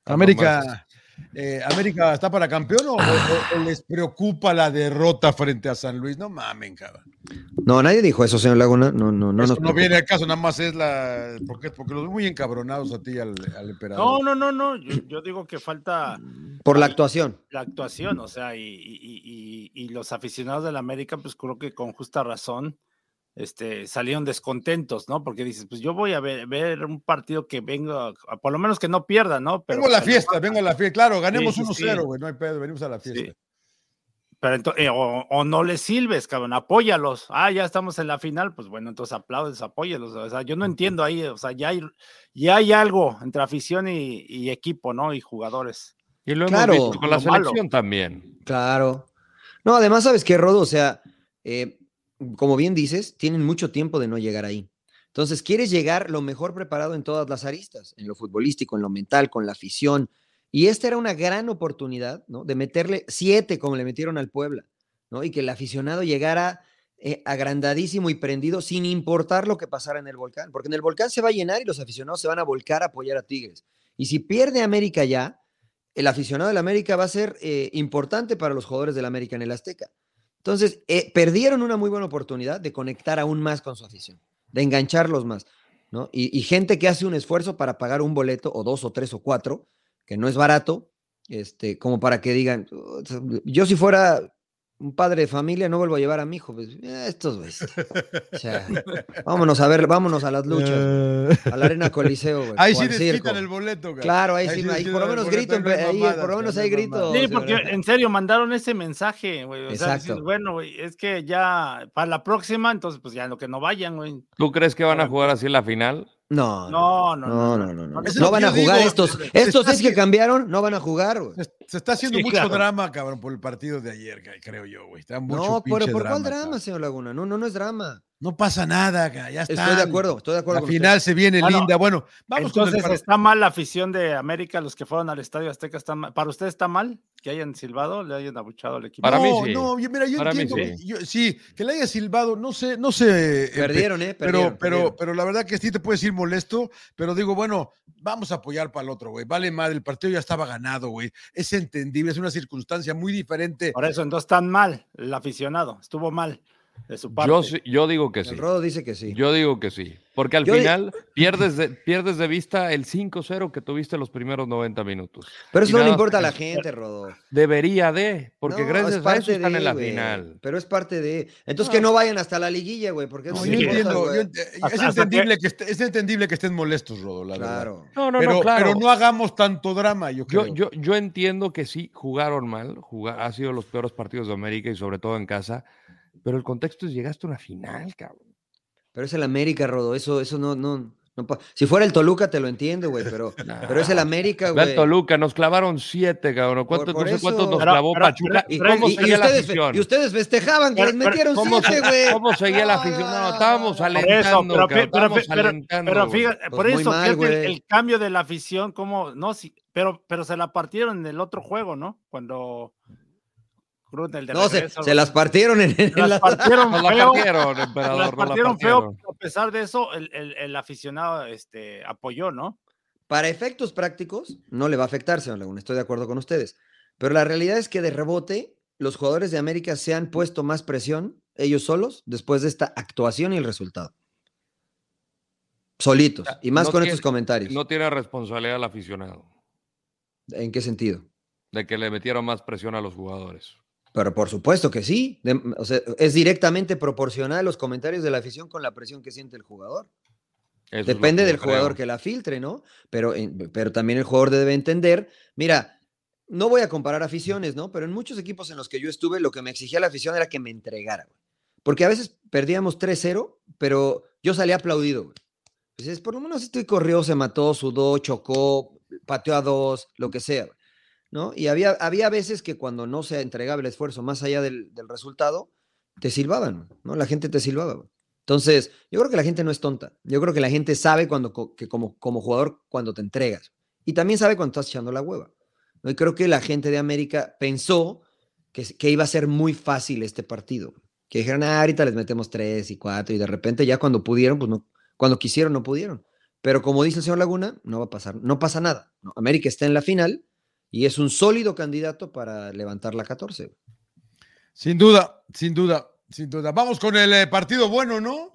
América, eh, ¿América está para campeón o, o- o les preocupa la derrota frente a San Luis? No mamen, cabrón. No, nadie dijo eso, señor Laguna. No, no, no. Eso nos no viene al caso, nada más es la. Porque, porque los muy encabronados a ti al, al emperador. No, no, no, no. Yo, yo digo que falta Por la actuación. la actuación, o sea, y, y- y- y los aficionados del América, pues creo que con justa razón, este, salieron descontentos, ¿no? Porque dices, pues yo voy a ver, ver un partido que venga, a- por lo menos que no pierda, ¿no? Pero vengo a la fiesta, vengo a la fiesta. Claro, ganemos Sí, sí, sí. 1-0, güey, no hay pedo, venimos a la fiesta. Sí. Pero ento- eh, o, o no les silbes, cabrón, apóyalos. Ah, ya estamos en la final, pues bueno, entonces aplaudes, apóyalos. O sea, yo no entiendo ahí, o sea, ya hay, ya hay algo entre afición y, y equipo, ¿no? Y jugadores. Y lo Claro. hemos visto con la malo. selección también. Claro. No, además, ¿sabes qué, Rodo? O sea, eh, como bien dices, tienen mucho tiempo de no llegar ahí. Entonces, quieres llegar lo mejor preparado en todas las aristas, en lo futbolístico, en lo mental, con la afición. Y esta era una gran oportunidad, ¿no? De meterle siete como le metieron al Puebla, ¿no? Y que el aficionado llegara eh, agrandadísimo y prendido sin importar lo que pasara en el volcán, porque en el volcán se va a llenar y los aficionados se van a volcar a apoyar a Tigres. Y si pierde América ya, el aficionado del América va a ser eh, importante para los jugadores del América en el Azteca. Entonces, eh, perdieron una muy buena oportunidad de conectar aún más con su afición, de engancharlos más, ¿no? Y, y gente que hace un esfuerzo para pagar un boleto, o dos, o tres, o cuatro, que no es barato, este, como para que digan, yo si fuera un padre de familia no vuelvo a llevar a mi hijo. Pues, eh, estos güeyes. O sea, vámonos a ver, vámonos a las luchas, a la arena coliseo. Güey, ahí sí desquitan el boleto, güey. Claro, ahí, Ahí sí, sí ahí por lo menos grito, ahí, mamadas, por lo menos no hay grito. Sí, porque en serio mandaron ese mensaje, güey. O sea, Exacto. decir, bueno, güey, es que ya para la próxima, entonces pues ya lo que no vayan, güey. ¿Tú crees que van a jugar así en la final? No, No, no, no, no, no, no. No van a jugar digo. estos. Estos es que cambiaron, no van a jugar, güey. Se, se está haciendo Sí, mucho claro. drama, cabrón, por el partido de ayer, creo yo, güey. Está mucho No, pero ¿por cuál drama, drama, cabrón. señor Laguna? No, no, no es drama. No pasa nada, ya está. Estoy de acuerdo, estoy de acuerdo. Con final se viene Bueno, linda. Bueno, vamos con el Entonces está mal la afición de América, los que fueron al Estadio Azteca están mal. ¿Para usted está mal que hayan silbado, le hayan abuchado al equipo? Para no, mí sí. No, yo- mira, yo Para mí entiendo. sí. yo- sí, que le haya silbado, no sé, no sé. eh, Perdieron, ¿eh? Pero, Perdieron, pero, perdieron. pero la verdad que sí te puedes ir molesto, pero digo, bueno, vamos a apoyar para el otro, güey. Vale madre, el partido ya estaba ganado, güey. Es entendible, es una circunstancia muy diferente. Por eso, entonces están mal el aficionado, estuvo mal de su parte. Yo, digo que sí. Rodo dice que sí. Yo digo que sí. Porque al Yo di- final pierdes, de, pierdes de vista el 5-0 que tuviste los primeros 90 minutos. Pero Y eso no le importa a la gente, Rodo. Debería de, porque No, gracias es a eso están de, en la final. Pero es parte de. Entonces No. que no vayan hasta la liguilla, güey, porque No, Sí, importa, entiendo, yo es, Hasta- hasta entendible que... es entendible que estén molestos, Rodo, la verdad. Claro. No, no, pero, no, claro. pero no hagamos tanto drama, yo creo. Yo, yo, yo entiendo que sí jugaron mal, jugar, ha sido los peores partidos de América y sobre todo en casa, pero el contexto es llegaste a una final, cabrón. Pero es el América, Rodo. Eso, eso no, no, no Si fuera el Toluca, te lo entiendo, güey, pero, pero es el América, güey. Toluca, nos clavaron siete, cabrón. ¿Cuántos, por no sé cuántos eso- nos clavó pero- Pachuca? Y, ¿Y cómo y- y seguía la ustedes, afición? y ustedes festejaban que Pero- les metieron ¿Cómo, siete, güey. cómo seguía la afición? No, estábamos alentando, pero, cabrón, pero- estábamos pero- alentando. Pero fíjate, Pues por eso, mal, fíjate el, güey. el cambio de la afición, como, no, sí, pero, pero se la partieron en el otro juego, ¿no? Cuando Cruz, el de No, se, regreso, se las partieron en, en se las la- partieron feo, partieron, emperador. las la partieron feo, partieron. pero a pesar de eso, el, el- el aficionado este, apoyó, ¿no? Para efectos prácticos, no le va a afectar, señor Laguna, estoy de acuerdo con ustedes. Pero la realidad es que de rebote, los jugadores de América se han puesto más presión ellos solos después de esta actuación y el resultado. Solitos. Y más No con tiene- estos comentarios. No tiene responsabilidad el aficionado ¿En qué sentido? de que le metieron más presión a los jugadores. Pero por supuesto que sí. De- o sea, es directamente proporcional los comentarios de la afición con la presión que siente el jugador. Eso es Depende del jugador que la filtre, ¿no? Pero, pero también el jugador debe entender, mira, no voy a comparar aficiones, ¿no? Pero en muchos equipos en los que yo estuve, lo que me exigía la afición era que me entregara, güey. Porque a veces perdíamos 3-0, pero yo salía aplaudido, güey. Dices, por lo menos este corrió, se mató, sudó, chocó, pateó a dos, lo que sea, güey, ¿no? Y había, había veces que cuando no se entregaba el esfuerzo más allá del, del resultado, te silbaban, ¿no? La gente te silbaba. Entonces, yo creo que la gente no es tonta. Yo creo que la gente sabe cuando, que como, como jugador cuando te entregas. Y también sabe cuando estás echando la hueva. ¿no? Y creo que la gente de América pensó que, que iba a ser muy fácil este partido. Que dijeron, ah, ahorita les metemos tres y cuatro. Y de repente ya cuando pudieron, pues no, cuando quisieron, no pudieron. Pero como dice el señor Laguna, no va a pasar, no pasa nada. ¿no? América está en la final y es un sólido candidato para levantar la 14. Sin duda, sin duda, sin duda. Vamos con el eh, partido bueno, ¿no?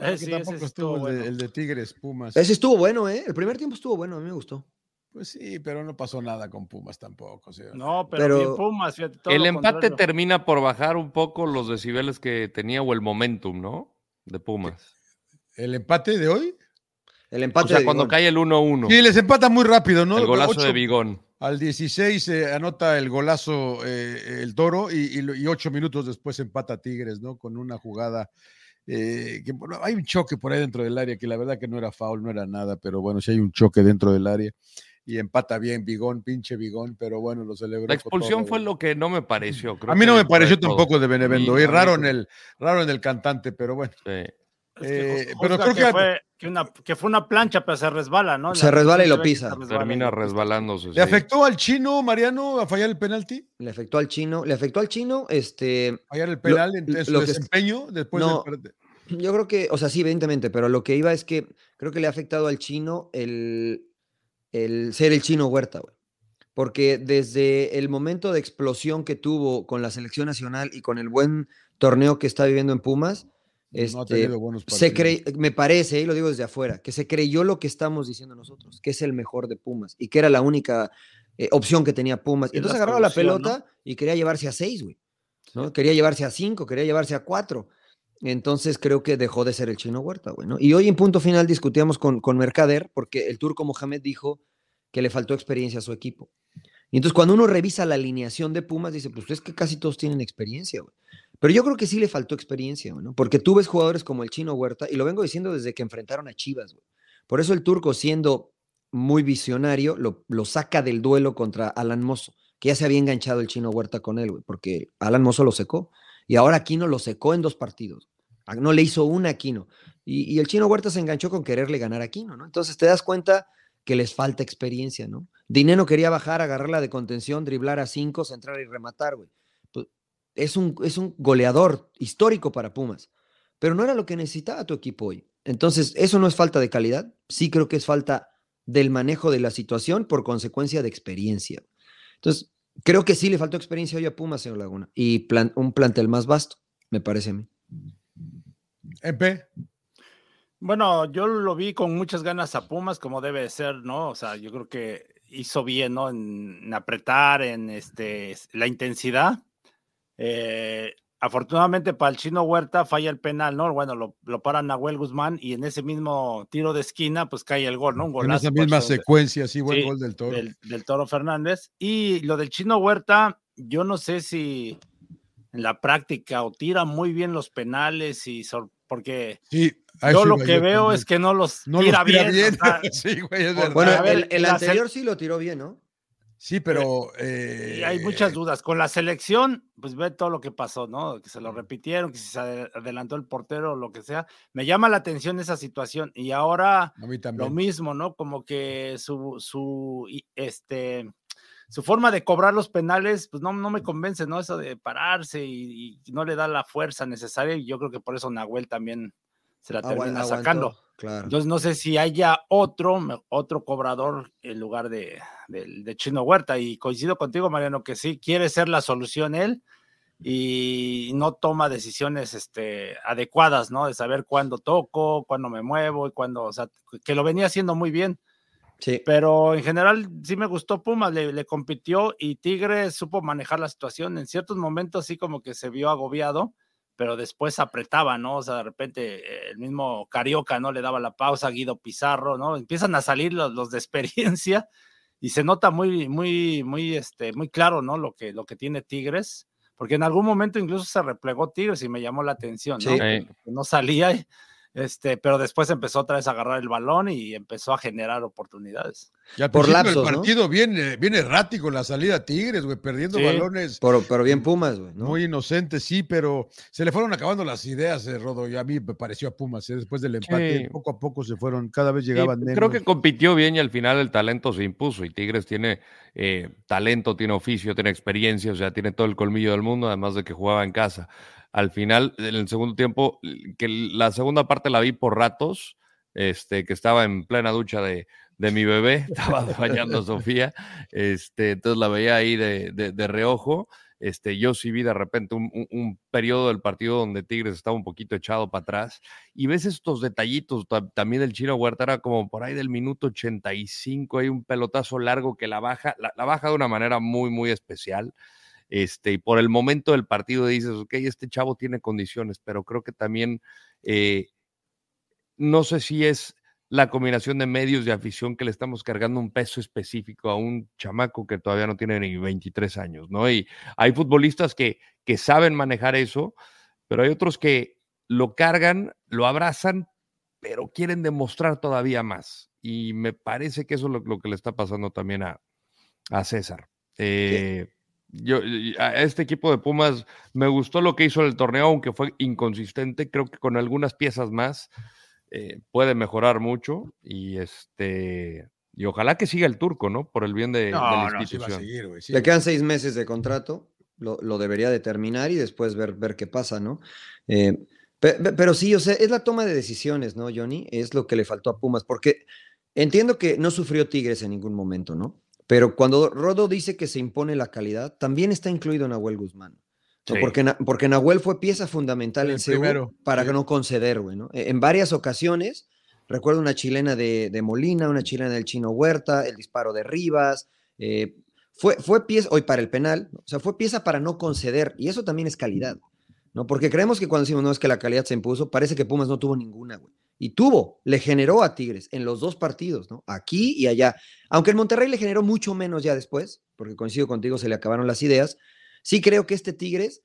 Eh, Que sí, tampoco ese estuvo estuvo el, de, bueno. el de Tigres, Pumas. Ese estuvo bueno, ¿eh? El primer tiempo estuvo bueno, a mí me gustó. Pues sí, pero no pasó nada con Pumas tampoco. No, pero, Pero- bien Pumas, fíjate, todo El empate contrario. termina por bajar un poco los decibeles que tenía o el momentum, ¿no? De Pumas. ¿El empate de hoy? El O empate sea, de cuando cae el 1-1, Sí, les empata muy rápido, ¿no? el golazo de Bigón. Al 16 eh, anota el golazo eh, el Toro y, y lo- y ocho minutos después empata Tigres, ¿no? Con una jugada. eh, que, bueno, hay un choque por ahí dentro del área que la verdad que no era foul, no era nada, pero bueno, sí hay un choque dentro del área y empata bien Bigón, pinche Bigón, pero bueno, lo celebró. La expulsión todo, fue lo que no me pareció. creo A mí no me pareció todo. tampoco de Benevendo, y mí raro en el raro en el cantante, pero bueno. Sí. Eh, pero creo que, fue, que, una, que, fue una plancha, pero se resbala, ¿no? Se resbala y lo pisa. Termina resbalándose. ¿Le afectó al chino, Mariano, a fallar el penalti? Le afectó al chino, le afectó al chino, este. Fallar el penal en su desempeño después no, Yo creo que, o sea, sí, evidentemente, pero lo que iba es que creo que le ha afectado al chino el, el ser el chino Huerta, güey. Porque desde el momento de explosión que tuvo con la selección nacional y con el buen torneo que está viviendo en Pumas, este, se cree, me parece, y lo digo desde afuera, que se creyó lo que estamos diciendo nosotros, que es el mejor de Pumas y que era la única eh, opción que tenía Pumas. Y entonces agarraba la pelota y quería llevarse a seis, güey. ¿no? Quería llevarse a cinco, quería llevarse a cuatro. Entonces creo que dejó de ser el chino Huerta, güey. ¿no? Y hoy en punto final discutíamos con, con Mercader porque el turco Mohamed dijo que le faltó experiencia a su equipo. Y entonces cuando uno revisa la alineación de Pumas, dice, pues es que casi todos tienen experiencia, güey. Pero yo creo que sí le faltó experiencia, ¿no? Porque tú ves jugadores como el Chino Huerta, y lo vengo diciendo desde que enfrentaron a Chivas, güey. Por eso el turco, siendo muy visionario, lo, saca del duelo contra Alan Mozo, que ya se había enganchado el Chino Huerta con él, güey, porque Alan Mozo lo secó. Y ahora Aquino lo secó en dos partidos. No le hizo una Aquino. Y, y el Chino Huerta se enganchó con quererle ganar a Aquino, ¿no? Entonces te das cuenta que les falta experiencia, ¿no? Dinero quería bajar, agarrarla de contención, driblar a cinco, centrar y rematar, güey es un, es un goleador histórico para Pumas, pero no era lo que necesitaba tu equipo hoy. Entonces, eso no es falta de calidad, sí creo que es falta del manejo de la situación por consecuencia de experiencia. Entonces, creo que sí le faltó experiencia hoy a Pumas, señor Laguna, y un plantel más vasto, me parece a mí. EP. Bueno, yo lo vi con muchas ganas a Pumas, como debe ser, ¿no? O sea, yo creo que hizo bien, ¿no? En, apretar, en este, la intensidad. Eh, afortunadamente para el chino Huerta falla el penal, ¿no? Bueno, lo, lo para Nahuel Guzmán y en ese mismo tiro de esquina, pues cae el gol, ¿no? Un golazo. En esa misma secuencia, sí, buen gol del Toro. Del, Toro Fernández. Y lo del chino Huerta, yo no sé si en la práctica o tira muy bien los penales y porque yo lo que veo es que no los tira, bien. sí, güey, es bueno, el, anterior sí lo tiró bien, ¿no? Sí, pero. Eh, hay muchas dudas. Con la selección, pues ve todo lo que pasó, ¿no? Que se lo repitieron, que se adelantó el portero o lo que sea. Me llama la atención esa situación. Y ahora lo mismo, ¿no? Como que su, su, este, su forma de cobrar los penales, pues no, no me convence, ¿no? Eso de pararse y, no le da la fuerza necesaria. Y yo creo que por eso Nahuel también se la termina sacando. Entonces no sé si haya otro, otro cobrador en lugar de, de, Chino Huerta. Y coincido contigo, Mariano, que sí quiere ser la solución él y no toma decisiones este, adecuadas, ¿no? De saber cuándo toco, cuándo me muevo y cuándo, o sea, que lo venía haciendo muy bien. Sí. Pero en general sí me gustó Pumas, le, le compitió y Tigre supo manejar la situación. En ciertos momentos sí como que se vio agobiado pero después apretaba, ¿no? O sea, de repente el mismo Carioca, ¿no? Le daba la pausa, Guido Pizarro, ¿no? Empiezan a salir los, los de experiencia y se nota muy, muy, muy, este, muy claro, ¿no? Lo que, lo que tiene Tigres, porque en algún momento incluso se replegó Tigres y me llamó la atención, ¿no? Sí. no salía este, pero después empezó otra vez a agarrar el balón y empezó a generar oportunidades. Ya por lapsos, el partido viene, viene errático la salida Tigres, güey, perdiendo balones. Pero, pero, bien Pumas, güey. Muy inocente, sí, pero se le fueron acabando las ideas, eh, Rodo, y a mí me pareció a Pumas, eh, después del empate, poco a poco se fueron, cada vez llegaban menos. Creo que compitió bien y al final el talento se impuso y Tigres tiene eh, talento, tiene oficio, tiene experiencia, o sea, tiene todo el colmillo del mundo, además de que jugaba en casa al final, en el segundo tiempo, que la segunda parte la vi por ratos, este, que estaba en plena ducha de, mi bebé, estaba bañando a Sofía, este, entonces la veía ahí de, de, reojo. Este, yo sí vi de repente un, periodo del partido donde Tigres estaba un poquito echado para atrás y ves estos detallitos también del Chino Huerta, era como por ahí del minuto 85, hay un pelotazo largo que la baja, la baja de una manera muy, muy especial. Este, y por el momento del partido dices, ok, este chavo tiene condiciones, pero creo que también eh, no sé si es la combinación de medios de afición que le estamos cargando un peso específico a un chamaco que todavía no tiene ni 23 años, ¿no? Y hay futbolistas que, que saben manejar eso, pero hay otros que lo cargan, lo abrazan, pero quieren demostrar todavía más. Y me parece que eso es lo, que le está pasando también a, a César. Eh, yo, a este equipo de Pumas me gustó lo que hizo en el torneo, aunque fue inconsistente. Creo que con algunas piezas más eh, puede mejorar mucho y este y ojalá que siga el turco, ¿no? Por el bien de, la institución. Le quedan seis meses de contrato, lo, debería determinar y después ver, ver qué pasa, ¿no? Eh, pero, sí, o sea, es la toma de decisiones, ¿no, Johnny? Es lo que le faltó a Pumas, porque entiendo que no sufrió Tigres en ningún momento, ¿no? Pero cuando Rodo dice que se impone la calidad, también está incluido Nahuel Guzmán. Porque, porque Nahuel fue pieza fundamental en CU para no conceder, güey, ¿no? E, en varias ocasiones, recuerdo una chilena de, Molina, una chilena del Chino Huerta, el disparo de Rivas, eh, fue, fue pieza, hoy para el penal, o sea, fue pieza para no conceder, y eso también es calidad, ¿no? Porque creemos que cuando decimos, no, es que la calidad se impuso, parece que Pumas no tuvo ninguna, güey. Y tuvo, le generó a Tigres en los dos partidos, ¿no? Aquí y allá. Aunque en Monterrey le generó mucho menos ya después, porque coincido contigo, se le acabaron las ideas, Sí creo que este Tigres,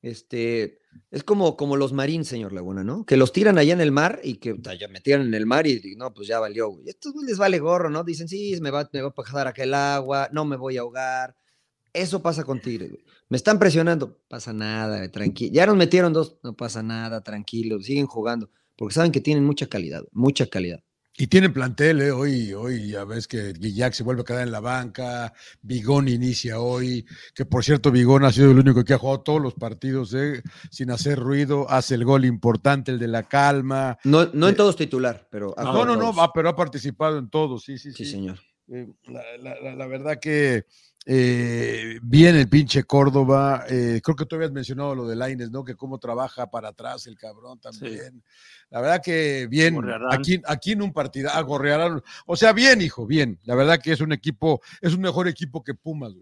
este, es como, como los Marines, señor Laguna, ¿no? Que los tiran allá en el mar y que ya me en el mar y no, pues ya valió, güey. Estos les vale gorro, ¿no? Dicen, sí, me va, me va a pasar aquel agua, no me voy a ahogar. Eso pasa con Tigres, güey. Me están presionando, pasa nada, tranquilo. Ya nos metieron dos, no pasa nada, tranquilo, siguen jugando, porque saben que tienen mucha calidad, mucha calidad. Y tienen plantel, ¿eh? Hoy, hoy ya ves que Guillac se vuelve a quedar en la banca, Bigón inicia hoy, que por cierto Bigón ha sido el único que ha jugado todos los partidos, ¿eh? Sin hacer ruido, hace el gol importante, el de la calma. No, no en eh, todos titular, pero... no, no, no, pero ha participado en todos, sí, sí, sí. Sí, señor. Eh, la, verdad que eh, bien el pinche Córdoba. Eh, creo que tú habías mencionado lo de Laines, ¿no? Que cómo trabaja para atrás el cabrón también. La verdad que bien. Aquí, aquí en un partido. Ah, O sea, bien, hijo, bien. La verdad que es un equipo, es un mejor equipo que Pumas,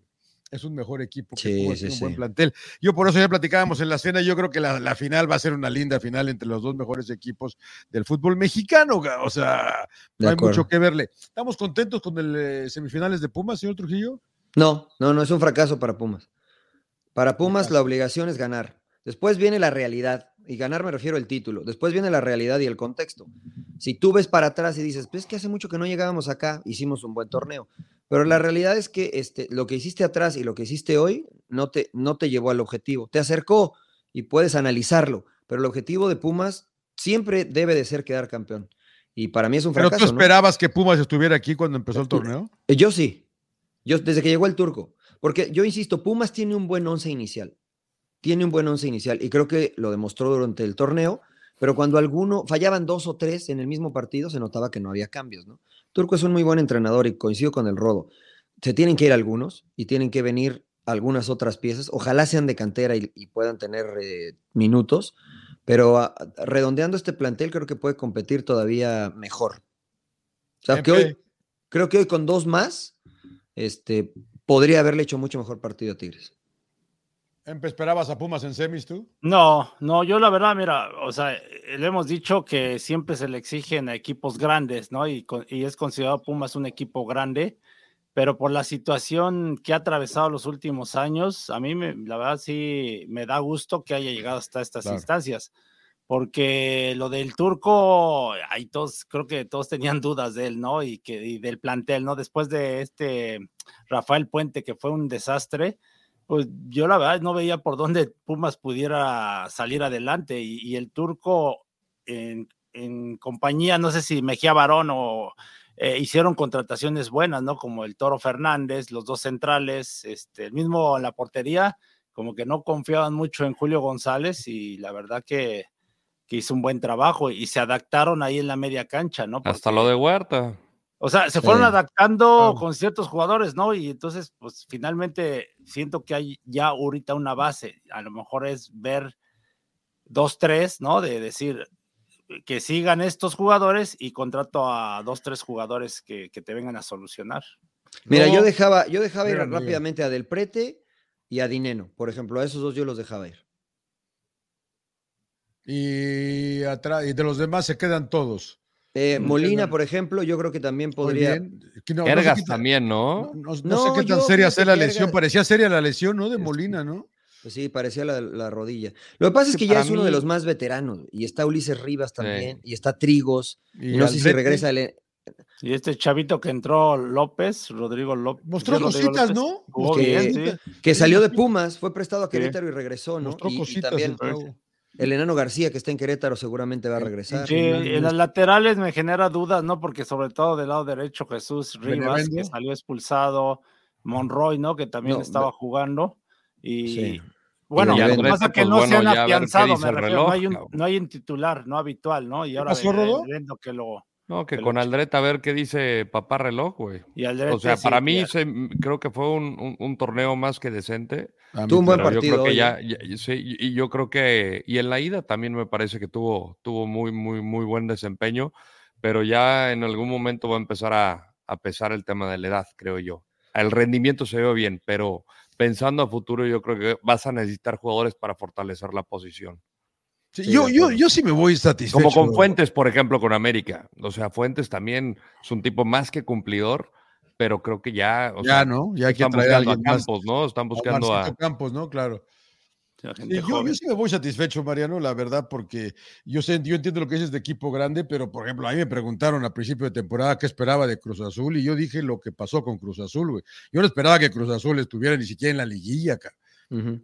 Es un mejor equipo que Pumas, es un buen plantel. Yo por eso ya platicábamos en la cena, yo creo que la, final va a ser una linda final entre los dos mejores equipos del fútbol mexicano. O sea, no hay mucho que verle. ¿Estamos contentos con el eh, semifinales de Pumas, señor Trujillo? No, no, no es un fracaso para Pumas. Para Pumas la obligación es ganar. Después viene la realidad, y ganar me refiero al título. Después viene la realidad y el contexto. Si tú ves para atrás y dices, pues es que hace mucho que no llegábamos acá, hicimos un buen torneo. Pero la realidad es que este, lo que hiciste atrás y lo que hiciste hoy no te, no te llevó al objetivo. Te acercó y puedes analizarlo, pero el objetivo de Pumas siempre debe de ser quedar campeón. Y para mí es un fracaso. ¿Pero tú esperabas que Pumas estuviera aquí cuando empezó el torneo? Yo sí, yo, desde que llegó el turco. Porque yo insisto, Pumas tiene un buen once inicial. Tiene un buen once inicial. Y creo que lo demostró durante el torneo. Pero cuando alguno fallaban dos o tres en el mismo partido, se notaba que no había cambios, ¿no? Turco es un muy buen entrenador y coincido con el Rodo. Se tienen que ir algunos y tienen que venir algunas otras piezas. Ojalá sean de cantera y, puedan tener eh, minutos. Pero ah, redondeando este plantel, creo que puede competir todavía mejor. O sea, que hoy, creo que hoy con dos más este, podría haberle hecho mucho mejor partido a Tigres. ¿Esperabas a Pumas en semis tú? No, no, yo la verdad, mira, o sea, le hemos dicho que siempre se le exigen a equipos grandes, ¿no? Y, y, es considerado Pumas un equipo grande, pero por la situación que ha atravesado los últimos años, a mí me, la verdad sí me da gusto que haya llegado hasta estas instancias porque lo del turco, ahí todos, creo que todos tenían dudas de él, ¿no? Y, que, del plantel, ¿no? Después de este Rafael Puente, que fue un desastre, pues yo la verdad no veía por dónde Pumas pudiera salir adelante y, el turco en, compañía, no sé si Mejía Barón o eh, hicieron contrataciones buenas, ¿no? Como el Toro Fernández, los dos centrales, este, el mismo en la portería, como que no confiaban mucho en Julio González y la verdad que que hizo un buen trabajo y se adaptaron ahí en la media cancha, ¿no? Hasta lo de Huerta. O sea, se fueron adaptando con ciertos jugadores, ¿no? Y entonces, pues finalmente siento que hay ya ahorita una base. A lo mejor es ver dos, tres, ¿no? De decir que sigan estos jugadores y contrato a dos, tres jugadores que, te vengan a solucionar. Mira, yo dejaba, yo dejaba ir rápidamente a Del Prete y a Dineno, por ejemplo, a esos dos yo los dejaba ir. Y, atrás, y de los demás se quedan todos. Eh, Molina, por ejemplo, yo creo que también podría. No, también, ¿no? No, sé qué tan seria sea la lesión. Parecía seria la lesión, ¿no? De Molina, ¿no? Pues sí, parecía la, rodilla. Lo que pasa es que ya es uno de los más veteranos. Y está Ulises Rivas también. Y está Trigos. Y, no sé si regresa el, Y este chavito que entró, López, Rodrigo López. Mostró Rodrigo cositas, López, ¿no? Que- bien, sí. Que salió de Pumas, fue prestado a Sí. Querétaro y regresó, ¿no? Mostró Y- y, cositas. también el enano García, que está en Querétaro, seguramente va a El- regresar. Sí, en las laterales me genera dudas, ¿no? Porque sobre todo del lado derecho, Jesús Rivas, Benevendo. que salió expulsado, Monroy, ¿no? Que también No, estaba jugando. Y Sí. bueno, Y lo que pasa es que pues, no bueno, se han afianzado, me refiero, reloj, no, hay un, no hay un titular, no habitual, ¿no? Y ahora pasó, viendo que lo... No, que con Aldrete a ver qué dice papá reloj, güey. Y O sea, sí, para mí ya- se- creo que fue un, un- un torneo más que decente. Tuvo un buen yo partido creo que hoy, ya, ya- sí, y y yo creo que, y en la ida también me parece que tuvo, tuvo muy, muy, muy buen desempeño, pero ya en algún momento va a empezar a, a pesar el tema de la edad, creo yo. El rendimiento se ve bien, pero pensando a futuro, yo creo que vas a necesitar jugadores para fortalecer la posición. Sí, Sí, yo, yo, yo sí me voy satisfecho. Como con Fuentes, por ejemplo, con América. O sea, Fuentes también es un tipo más que cumplidor, pero creo que ya, o Ya, sea, ¿no? Ya hay que están traer a buscando a alguien más. Campos, ¿no? Están buscando a... Campos, ¿no? Claro. Sí, yo sí me voy satisfecho, Mariano, la verdad, porque yo sé, yo entiendo lo que dices de equipo grande, pero por ejemplo, a mí me preguntaron a principio de temporada qué esperaba de Cruz Azul y yo dije lo que pasó con Cruz Azul, güey. Yo no esperaba que Cruz Azul estuviera ni siquiera en la liguilla, cara.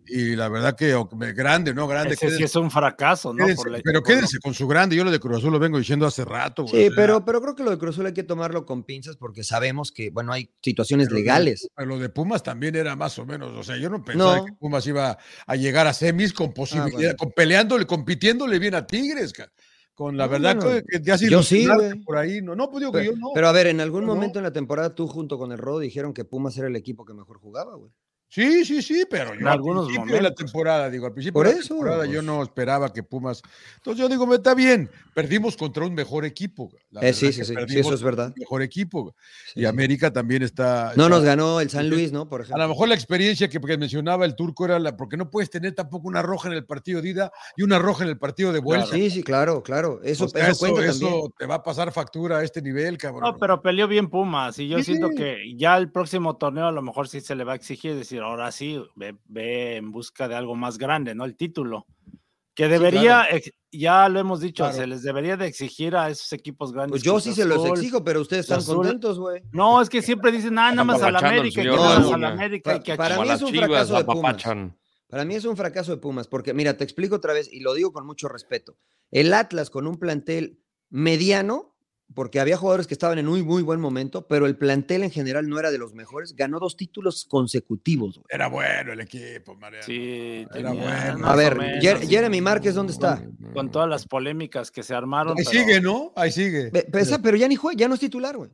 Y la verdad que grande, ¿no? Grande. Ese sí quédense- es un fracaso, ¿no? quédense- Por la- pero quédense con su grande. Yo lo de Cruz Azul lo vengo diciendo hace rato, güey. Sí, o sea, pero, pero creo que lo de Cruz Azul hay que tomarlo con pinzas porque sabemos que, bueno, hay situaciones Pero- legales. Pero lo de Pumas también era más o menos, o sea, yo no pensaba No. que Pumas iba a llegar a semis con posibilidad, bueno. con peleándole, compitiéndole bien a Tigres, ca- con la verdad bueno, que, que te hace yo sí, por ahí, no, no, pues digo que Pero, yo no. pero a ver, en algún no. momento en la temporada tú junto con el Rodo dijeron que Pumas era el equipo que mejor jugaba, güey. Sí, sí, sí, pero yo En al algunos principio de la momentos. temporada, digo, al principio Por de la eso, temporada yo pues. no esperaba que Pumas. Entonces yo digo, está bien, perdimos contra un mejor equipo. la Eh, sí, sí, sí, eso es verdad. un Mejor equipo. Sí, y sí. América también está. No está- nos ganó el San Luis, ¿no? Por A ejemplo. lo mejor la experiencia que, que mencionaba el turco era la, porque no puedes tener tampoco una roja en el partido de ida y una roja en el partido de vuelta. Sí, sí, claro, claro. Eso, O sea, eso cuenta eso también. te va a pasar factura a este nivel, cabrón. No, pero peleó bien Pumas y yo Sí. siento que ya el próximo torneo a lo mejor sí se le va a exigir decir, ahora sí, ve, ve en busca de algo más grande, ¿no? El título. Que debería, ya lo hemos dicho, Claro. se les debería de exigir a esos equipos grandes. Pues yo sí se los exijo, pero ustedes están Azul. contentos, güey. No, es que siempre dicen, ah, nada más a la América, y nada más a la América que para mí es un Chivas fracaso de Pumas. Para mí es un fracaso de Pumas, porque mira, te explico otra vez y lo digo con mucho respeto. El Atlas con un plantel mediano, porque había jugadores que estaban en muy, muy buen momento, pero el plantel en general no era de los mejores, ganó dos títulos consecutivos. güey. Era bueno el equipo, Mariano. Sí, Era bueno. A ver, menos, Jer- Jeremy Márquez, ¿dónde está? Con todas las polémicas que se armaron. Ahí pero- sigue, ¿no? Ahí sigue. Ve- Pero, pero ya ni juega, ya no es titular, güey.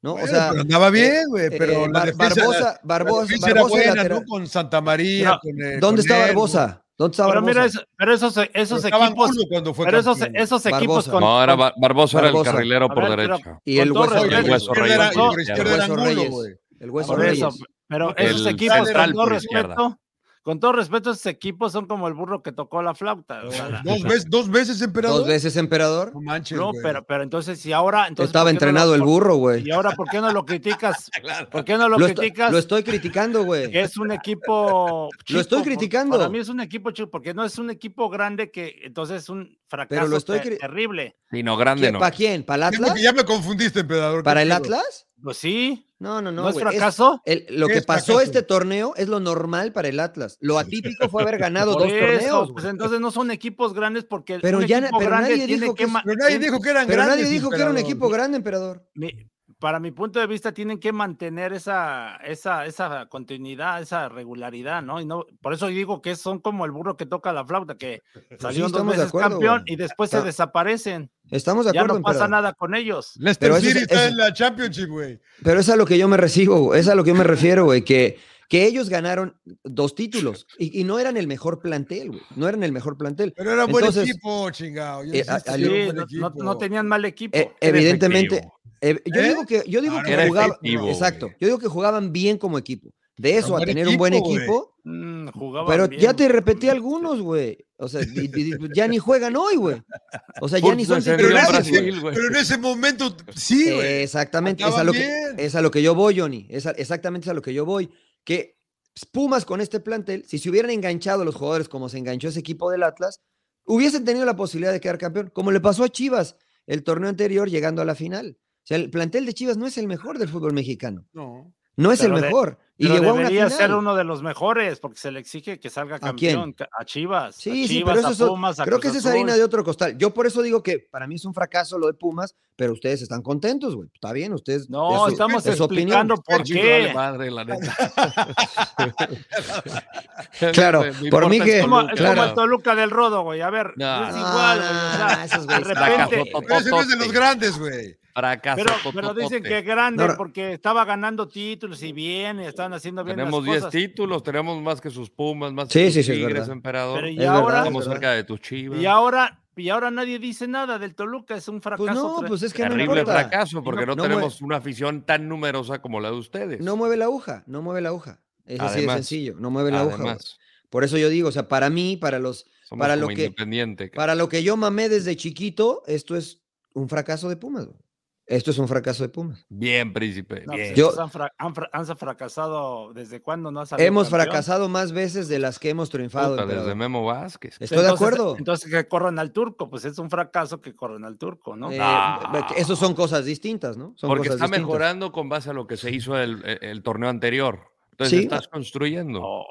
¿No? Bueno, o sea, pero andaba bien, güey. eh, pero eh, la Bar- defensa, Barbosa, la- la Barbosa, defensa era Barbosa de buena, lateral. ¿no? Con Santa María. No, con, eh, ¿Dónde con está él, Barbosa? ¿Dónde está Pero mira, eso- pero esos, esos equipos, cuando fue pero esos, esos equipos con, No, era con- Bar- Barbosa era el carrilero por ver, derecha. Y el hueso el Reyes. hueso el hueso Reyes. güey. El hueso Reyes. pero esos equipos, con todo respeto, con todo respeto, esos equipos son como el burro que tocó la flauta. Dos veces, dos veces emperador. Dos veces emperador. No manches, no, güey. pero, pero entonces, si ahora. Entonces, Estaba ¿por qué no entrenado lo- el burro, güey. Y ahora, ¿por qué no lo criticas? ¿Por qué no lo, criticas? lo estoy criticando, güey. que es un equipo chico, Lo estoy criticando. Para mí es un equipo chico, porque no es un equipo grande que entonces es un fracaso Pero lo estoy te- cri- terrible. Y no, grande no. ¿Para quién? ¿Para el Ya me- Atlas? Ya me confundiste, emperador. ¿qué ¿Para el? Atlas? Pues sí, No, no, ¿no, no. es fracaso? el- lo ¿Qué que es pasó fracaso? este torneo es lo normal para el Atlas. Lo atípico fue haber ganado dos eso, torneos. pues entonces no son equipos grandes porque Pero ya nadie dijo que que- ma- Pero nadie tiene- dijo que eran Pero grandes. nadie dijo que era un equipo grande, emperador. mi- para mi punto de vista tienen que mantener esa, esa, esa continuidad, esa regularidad, ¿no? Y no, por eso digo que son como el burro que toca la flauta, que salieron dos estamos de veces acuerdo, campeón y después se desaparecen. Estamos de Ya acuerdo, no pasa nada con ellos. Leicester Pero eso City es- está en la Championship, güey. Pero es a lo que yo me recibo, es a lo que yo me refiero, güey, que, que ellos ganaron dos títulos y, y no eran el mejor plantel, güey. No eran el mejor plantel. Pero era buen Entonces, equipo, chingado. Ya eh, Sí, no, no- equipo. no tenían mal equipo. Eh, evidentemente, efectivo. Eh, yo ¿Eh? digo que, yo digo Ah, que jugaban, efectivo, exacto, yo digo que jugaban bien como equipo. De eso a tener un buen equipo, Mm, pero bien. ya te repetí algunos, güey. O sea, y- y- y ya ni juegan hoy, güey. O sea, ya ni son Pero. Brasil, güey. pero en ese momento, sí, güey. Exactamente, es a, lo que, es a lo que yo voy, Johnny. Es a- exactamente es a lo que yo voy. Que Pumas con este plantel, si se hubieran enganchado los jugadores como se enganchó ese equipo del Atlas, hubiesen tenido la posibilidad de quedar campeón, como le pasó a Chivas el torneo anterior llegando a la final. O sea, el plantel de Chivas no es el mejor del fútbol mexicano. No. No es Pero el de- mejor. Y Pero llegó a una debería final. ser uno de los mejores, porque se le exige que salga ¿A quién? campeón. ca- A Chivas. Sí, a sí, pero eso a Pumas, a creo que esa es harina de otro costal. Yo por eso digo que para mí es un fracaso lo de Pumas, pero ustedes están contentos, güey. Está bien, ustedes. No, es su- estamos es explicando por qué. madre, la neta. Claro, por mí que- Como, es como claro. el Toluca del Rodo, güey. A ver, No. es igual, güey. no, o sea, no, esos de repente. Pero ese no es de los grandes, güey. Fracaso. Pero, pero dicen que grande No, porque estaba ganando títulos y bien, y estaban haciendo bien Tenemos las 10 cosas. títulos, tenemos más que sus Pumas, más Sí, que sí, sus sí, es Tigres, emperador. Pero y Es ahora, verdad, Estamos es verdad. cerca de tus Chivas. y ahora, y ahora nadie dice nada del Toluca, es un fracaso. Pues no, pues es que no Terrible importa. fracaso, porque no, no tenemos una afición tan numerosa como la de ustedes. No mueve la aguja, no mueve la aguja. Es así de Además, sencillo, no mueve la aguja. Además, Por eso yo digo, o sea, para mí, para los, somos para lo que- para lo que yo mamé desde chiquito, esto es un fracaso de Pumas. güey. Esto es un fracaso de Pumas. Bien, príncipe. No, bien. pues, Yo- han, fra- han fra- han fracasado desde cuándo no ha salido Hemos campeón? fracasado más veces de las que hemos triunfado. Puta, desde Memo Vázquez. Estoy de acuerdo. Entonces que corran al turco, pues es un fracaso que corran al turco, ¿no? Eh, No. Esos son cosas distintas, ¿no? Son Porque cosas está distintas. mejorando con base a lo que se hizo el, el- el torneo anterior. Entonces Sí. estás construyendo. No,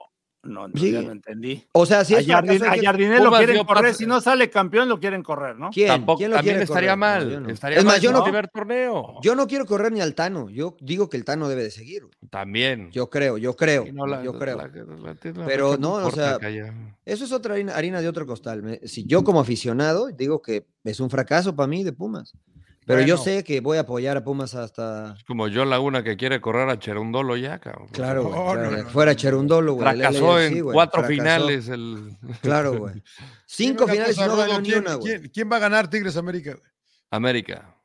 no, no, Sí. ya no entendí. O sea, si a, es Jardín, fracaso, hay a que- lo quieren correr, si no sale campeón lo quieren correr, ¿no? ¿Quién? Tampoco, ¿Quién lo también quiere estaría correr? No, mal. yo no. Estaría Es mal más, yo no, primer torneo. yo no quiero correr ni al Tano. Yo digo que el Tano debe de seguir. También. Yo creo, yo creo, Sí, no, la- yo creo. la- la- la- Pero no, o sea, Eso es otra harina, harina de otro costal. Me- Si yo como aficionado digo que es un fracaso para mí de Pumas. Pero yo sé que voy a apoyar a Pumas hasta... Es como yo Laguna que quiere correr a Cherundolo ya, cabrón. Claro, güey, claro, no, que no, fuera Cherundolo, güey. Fracasó en güey, cuatro fracasó. finales. El... Claro, güey. Cinco finales y no ganó ni ¿quién- una, güey. ¿quién, quién va a ganar Tigres América? América.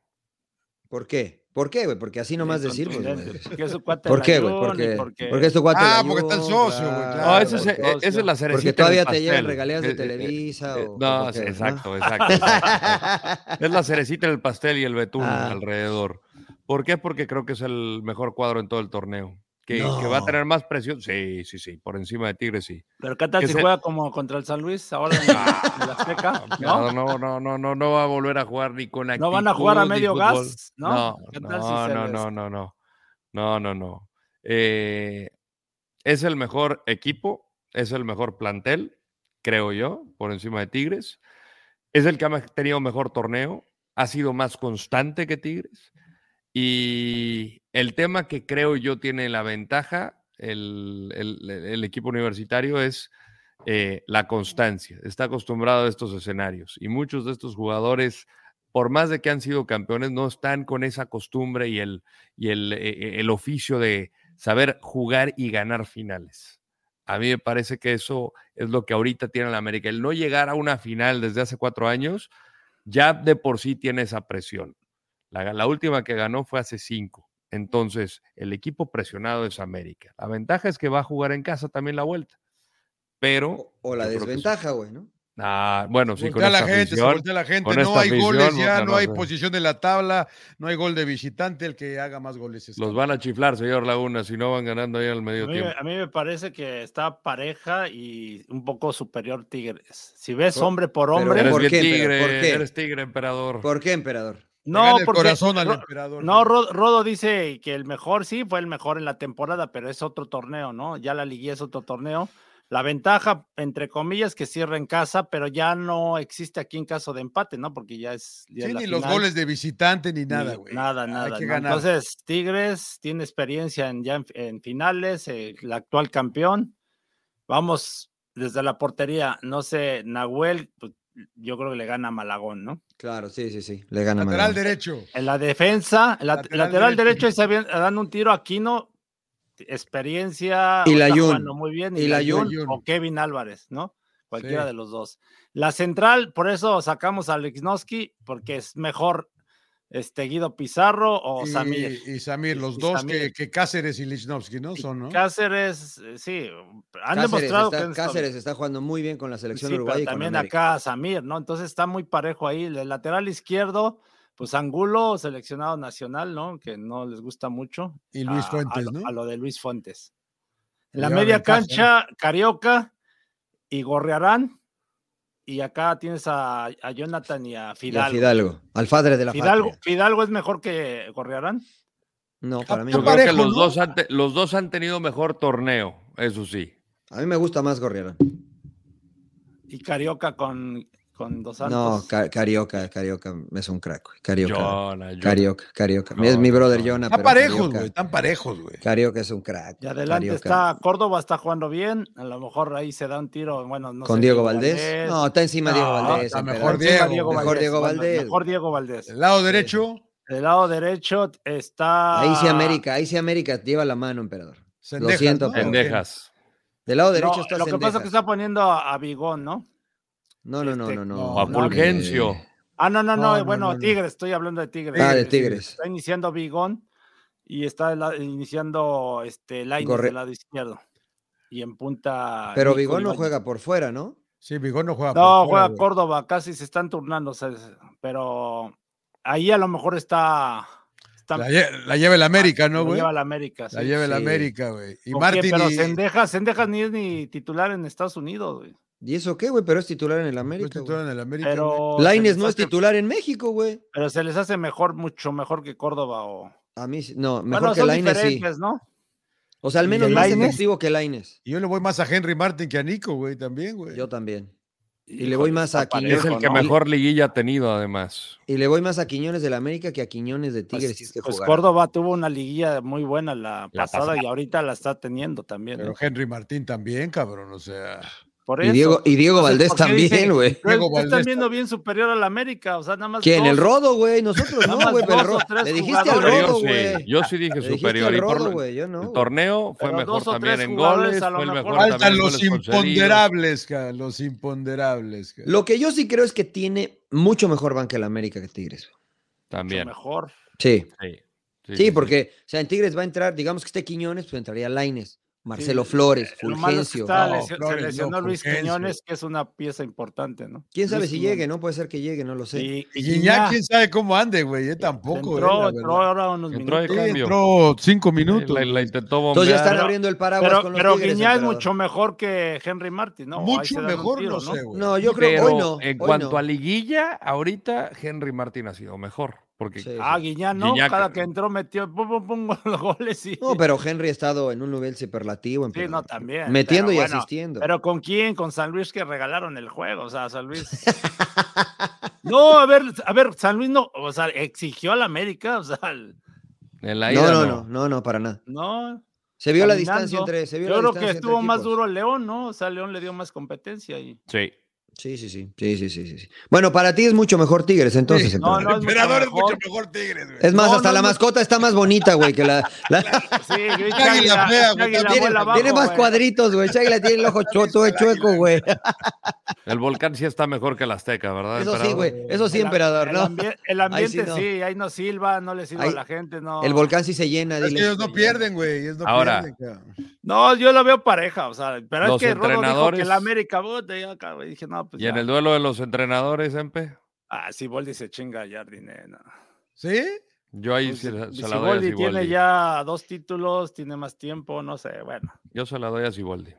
¿Por qué? ¿Por qué, güey? Porque así nomás decir, pues, porque es cuate ¿Por de qué, güey? Porque, porque- porque es tu cuate Ah, de porque está el socio, güey, claro. No, ese es, eh, esa es la cerecita. Porque del todavía te llegan pastel. regalías Eh, de eh, Televisa eh, o- No, ¿por qué, sí, no? exacto, exacto. exacto. Es la cerecita del pastel y el betún Ah. alrededor. ¿Por qué? Porque creo que es el mejor cuadro en todo el torneo. Que, que va a tener más presión. Sí, sí, sí. Por encima de Tigres, sí. Pero ¿qué tal que si se- juega como contra el San Luis ahora en, en la Azteca? No, ¿No? no, no, no, no, no va a volver a jugar ni con actitud. ¿No van a jugar a medio gas? ¿No? No, ¿Qué no, tal si no, se no, les- no, no, no. No, no, no. Eh, es el mejor equipo, es el mejor plantel, creo yo, por encima de Tigres. Es el que ha tenido mejor torneo, ha sido más constante que Tigres. Y el tema que creo yo tiene la ventaja, el, el- equipo universitario, es eh, la constancia. Está acostumbrado a estos escenarios. Y muchos de estos jugadores, por más de que han sido campeones, no están con esa costumbre y el, y el, eh, el oficio de saber jugar y ganar finales. A mí me parece que eso es lo que ahorita tiene la América. El no llegar a una final desde hace cuatro años, ya de por sí tiene esa presión. La, la última que ganó fue hace cinco. Entonces, el equipo presionado es América. La ventaja es que va a jugar en casa también la vuelta. Pero. O, o la desventaja, güey, ¿no? Ah, bueno, sí, con la esta gente, se la gente, no hay afición, goles ya, no no hay posición en la tabla, no hay gol de visitante, el que haga más goles es Los van a chiflar, señor Laguna, si no van ganando ahí al A medio mí, tiempo. a mí me parece que está pareja y un poco superior Tigres. Si ves Por- hombre por pero hombre, Eres ¿por qué, pero tigre, por qué? eres tigre, emperador. ¿Por qué, emperador? No, el porque corazón al emperador. No, Ro- Rodo dice que el mejor, sí, fue el mejor en la temporada, pero es otro torneo, ¿no? Ya la liguilla es otro torneo. La ventaja, entre comillas, que cierra en casa, pero ya no existe aquí en caso de empate, ¿no? Porque ya es. ya Sí, es ni los goles de visitante ni nada, güey. Nada, nada. Entonces, Tigres tiene experiencia en, ya en, en finales, eh, el actual campeón. Vamos desde la portería, no sé, Nahuel, pues, yo creo que le gana a Malagón, ¿no? Claro, sí, sí, sí. Le gana Lateral Malagón. derecho. En la defensa, el Lateral lateral, derecho. derecho, ahí se habían- dan un tiro a Aquino, experiencia, Y Layún. jugando muy bien, Y y Layún Layún. o Kevin Álvarez, ¿no? Cualquiera Sí. de los dos. La central, por eso sacamos a Lichnowsky, porque es mejor este Guido Pizarro o y, Samir. y Samir, los Y dos Samir. Que, que Cáceres y Lichnowsky, ¿no? Son, ¿no? Cáceres, eh, sí, han Cáceres, demostrado está, que Cáceres está jugando muy bien con la selección Sí, pero uruguaya también acá Samir, ¿no? Entonces está muy parejo ahí. El lateral izquierdo, pues Angulo, seleccionado nacional, ¿no? Que no les gusta mucho. Y Luis a- Fuentes, ¿no? A lo de Luis Fuentes. En la media cancha, Carioca y Gorrearán. Y acá tienes a, a Jonathan y a Y a Fidalgo. Al padre de la Fidalgo, patria. Fidalgo es mejor que Gorriarán. No, para mí Yo no. creo que los, ¿no? dos han te- los dos han tenido mejor torneo, eso sí. A mí me gusta más Gorriarán. Y Carioca con, con Dos No, Santos. Ca- Carioca, Carioca es un crack. güey. Carioca. Jonah, Jonah. Carioca, Carioca. No, es mi no, brother no. Jonah, Están parejos, Carioca- güey. Están parejos, güey. Carioca es un crack. Y adelante Carioca. está Córdoba, está jugando bien. A lo mejor ahí se da un tiro. Bueno, no Con sé, Diego Valdés. No, está encima Diego No, Valdés. está mejor Diego. Mejor Diego bueno, Valdés. mejor Diego Valdés. El lado derecho, Del lado derecho está. Ahí sí América, ahí sí América lleva la mano, emperador. Sendejas, siento, ¿no? pero- Pendejas. Del lado No, derecho está lo que pasa es que está poniendo a, a Vigón, ¿no? No, no, no, este, no, no. no, O a no, Fulgencio. Ah, no, no, no, No, no, bueno, no, no. Tigres, estoy hablando de Tigres. Ah, de Tigres. Está iniciando Vigón y está la- iniciando este Corre- del lado izquierdo. Y en punta. Pero Vigón no juega por fuera, ¿no? Sí, Vigón no juega. No, por fuera, juega güey. Córdoba, casi se están turnando, pero ahí a lo mejor está. está La, lle- la lleva el América, ¿no, lo güey? lleva la América. La sí. lleva el sí. América, güey. Y. Martín Pero y- Sendejas, Sendejas ni es ni titular en Estados Unidos, güey. ¿Y eso qué, güey? Pero es titular en el no es América. titular en el América. Pero. les no es hace- titular en México, güey. Pero se les hace mejor, mucho mejor que Córdoba o. A mí sí- no, mejor Bueno, que son Lainez sí. ¿no? O sea, al ¿Y menos más Lainez? efectivo que Lainez. Y yo le voy más a Henry Martin que a Nico, güey, también, güey. Yo también. Y le voy más a Quiñones. Es el que ¿no? mejor liguilla ha tenido, además. Y le voy más a Quiñones del América que a Quiñones de Tigres. Pues, si es que pues. Córdoba tuvo una liguilla muy buena la, La pasada pasada. y ahorita la está teniendo también. Pero. Henry Martín también, cabrón, o sea. Por Y. Diego, y Diego Valdés ¿por qué dice- también, güey. Están viendo bien superior a la América, o sea, nada más. ¿Quién? dos. El Rodo, güey. Nosotros Nada no, güey. Pero el Le dijiste al. Rodo, Superior, sí. güey. Yo sí dije superior. al y por Rodo. Yo no. el torneo fue Pero mejor también en goles, fue el mejor. también Faltan los imponderables, ca, los imponderables. Lo que yo sí creo es que tiene mucho mejor banca el América que Tigres. güey. Mucho También. mejor. Sí. Sí, Sí, porque, o sea, en Tigres va a entrar, digamos que esté Quiñones, pues entraría Laines, Marcelo Sí, Flores, que Fulgencio. está No, lesio- se Flores, lesionó Luis Fulgencio. Quiñones, que es una pieza importante, ¿no? ¿Quién sabe Luis si Quiñones. llegue, no? Puede ser que llegue, no lo sé. Y, Y Guiñac, quién sabe cómo ande, güey, eh, tampoco. eh, entró, verdad. ahora unos Entró minutos. Sí, cambio. entró cinco minutos. la, intentó bombear. Entonces ya están Pero- abriendo el paraguas Pero, con los pero Tigres, Guiñac es mucho mejor que Henry Martin, ¿no? Mucho mejor, tiro, no sé, güey. No, yo creo Pero hoy no. en hoy cuanto no. a liguilla, ahorita Henry Martín ha sido mejor. Porque Sí. Ah, Guiñac, ¿no? Guiñac- Cada que entró metió pum, pum, pum, los goles y... No, pero Henry ha estado en un nivel superlativo. Sí, emperador. no, también. Metiendo pero y bueno, asistiendo. Pero ¿con quién? Con San Luis que regalaron el juego, o sea, San Luis. no, a ver, a ver, San Luis no, o sea, exigió al América, o sea, el- en no, no, no. no, no, no, para nada. no. Se vio la distancia entre. Se vio Yo la creo que estuvo más equipos. duro León, ¿no? O sea, León le dio más competencia y. Sí. Sí, sí, sí, sí, sí, sí. Bueno, para ti es mucho mejor Tigres, entonces. Sí. No, no, El es mucho emperador es mucho mejor. Tigres, güey. Es más, No, hasta no, la no. mascota está más bonita, güey, que la. la- Sí, Águila fea, güey, tiene- abajo, tiene más güey. cuadritos, güey. Águila tiene el ojo choto, es chueco, güey. El volcán sí está mejor que el Azteca, ¿verdad? Eso sí, güey. Eso sí, El- emperador, el ¿no? ambie- El Ahí sí ambiente no. sí, ahí no silba, no le silba Ahí- a la gente, no. El volcán sí se llena, Es que ellos no pierden, güey. Ellos no Ahora. pierden. No, yo lo veo pareja, o sea, pero es que Rodo dijo que el América, puta, y acá, güey, dije, no, pues Y en el duelo de los entrenadores, Empe, Ah, Siboldi se chinga a Jardine, no. ¿Sí? yo ahí Pues, se, la- se la doy a Siboldi tiene ya dos títulos, tiene más tiempo, no sé, bueno. Yo se la doy a Siboldi.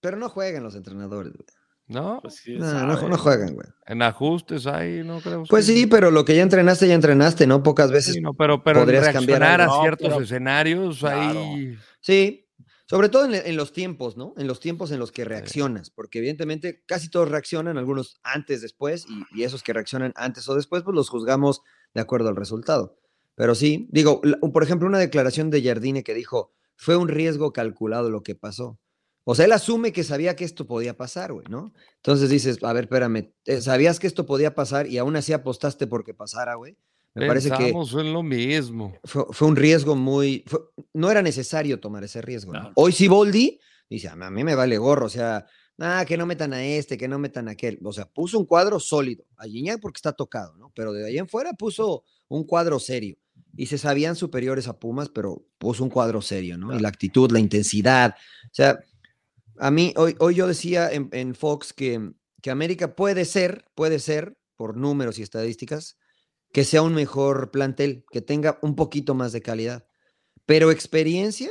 Pero no juegan los entrenadores, güey. ¿No? Pues sí, No, no, no juegan, güey. En ajustes ahí, ¿no creo? Pues sí, pero lo que ya entrenaste, ya entrenaste, ¿no? Pocas veces. Sí, no, pero, pero podrías cambiar a. No, ciertos pero- escenarios Claro. ahí. Sí, sobre todo en, en los tiempos, ¿no? En los tiempos en los que reaccionas, porque evidentemente casi todos reaccionan, algunos antes, después, y, y esos que reaccionan antes o después, pues los juzgamos de acuerdo al resultado. Pero sí, digo, por ejemplo, una declaración de Jardine que dijo, fue un riesgo calculado lo que pasó. O sea, él asume que sabía que esto podía pasar, güey, ¿no? Entonces dices, a ver, espérame, eh, ¿sabías que esto podía pasar y aún así apostaste porque pasara, güey? Me parece que en lo mismo. fue, fue un riesgo muy. fue- no era necesario tomar ese riesgo. ¿no? Claro. Hoy sí, Boldi dice: a mí me vale gorro. O sea, nada, que no metan a este, que no metan a aquel. O sea, puso un cuadro sólido. A Gignac porque está tocado, ¿no? Pero de ahí en fuera puso un cuadro serio. Y se sabían superiores a Pumas, pero puso un cuadro serio, ¿no? Y la actitud, la intensidad. O sea, a mí, hoy, hoy yo decía en, en Fox que, que América puede ser, puede ser, por números y estadísticas, que sea un mejor plantel, que tenga un poquito más de calidad. Pero experiencia,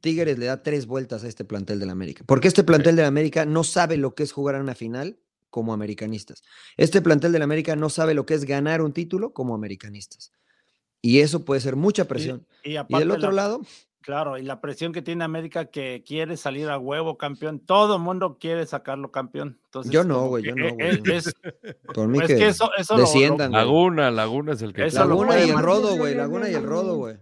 Tigres le da tres vueltas a este plantel del América. Porque este plantel del América no sabe lo que es jugar a una final como americanistas. Este plantel del América no sabe lo que es ganar un título como americanistas. Y eso puede ser mucha presión. Y, del otro lado, Claro, y la presión que tiene América que quiere salir a huevo campeón, todo el mundo quiere sacarlo campeón. Entonces, yo no, güey, yo no, güey. Es, Por mí pues que, eso, eso desciendan. Laguna, Laguna es el que. Laguna y el Rodo, güey, Laguna y el Rodo, güey.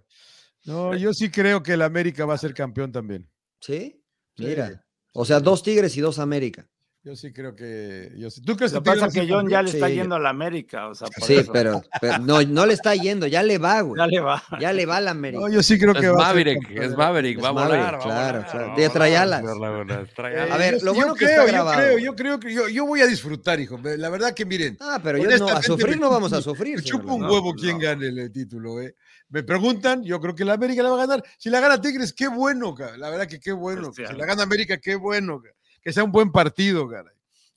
No, yo sí creo que el América va a ser campeón también. ¿Sí? Mira. O sea, dos Tigres y dos América. Yo sí creo que. Yo sí. ¿Tú crees Lo que pasa que John ya le está yendo a la América. O sea, sí, pero, no, no le está yendo, ya le va, güey. Ya le va. Ya le va a la América. No, yo sí creo que es va Maverick, a ser Es Maverick, va a volar. Claro, claro. De trayalas. A ver, lo bueno yo que creo, está grabado. Yo creo, yo creo que yo, yo, voy a disfrutar, hijo. La verdad que miren. Ah, pero yo no, a sufrir no vamos a sufrir. Chupo un huevo quién gane el título, eh. Me preguntan, yo creo que la América la va a ganar. Si la gana Tigres, qué bueno, cara. La verdad que qué bueno. Si la gana América, qué bueno. Que sea un buen partido, cara.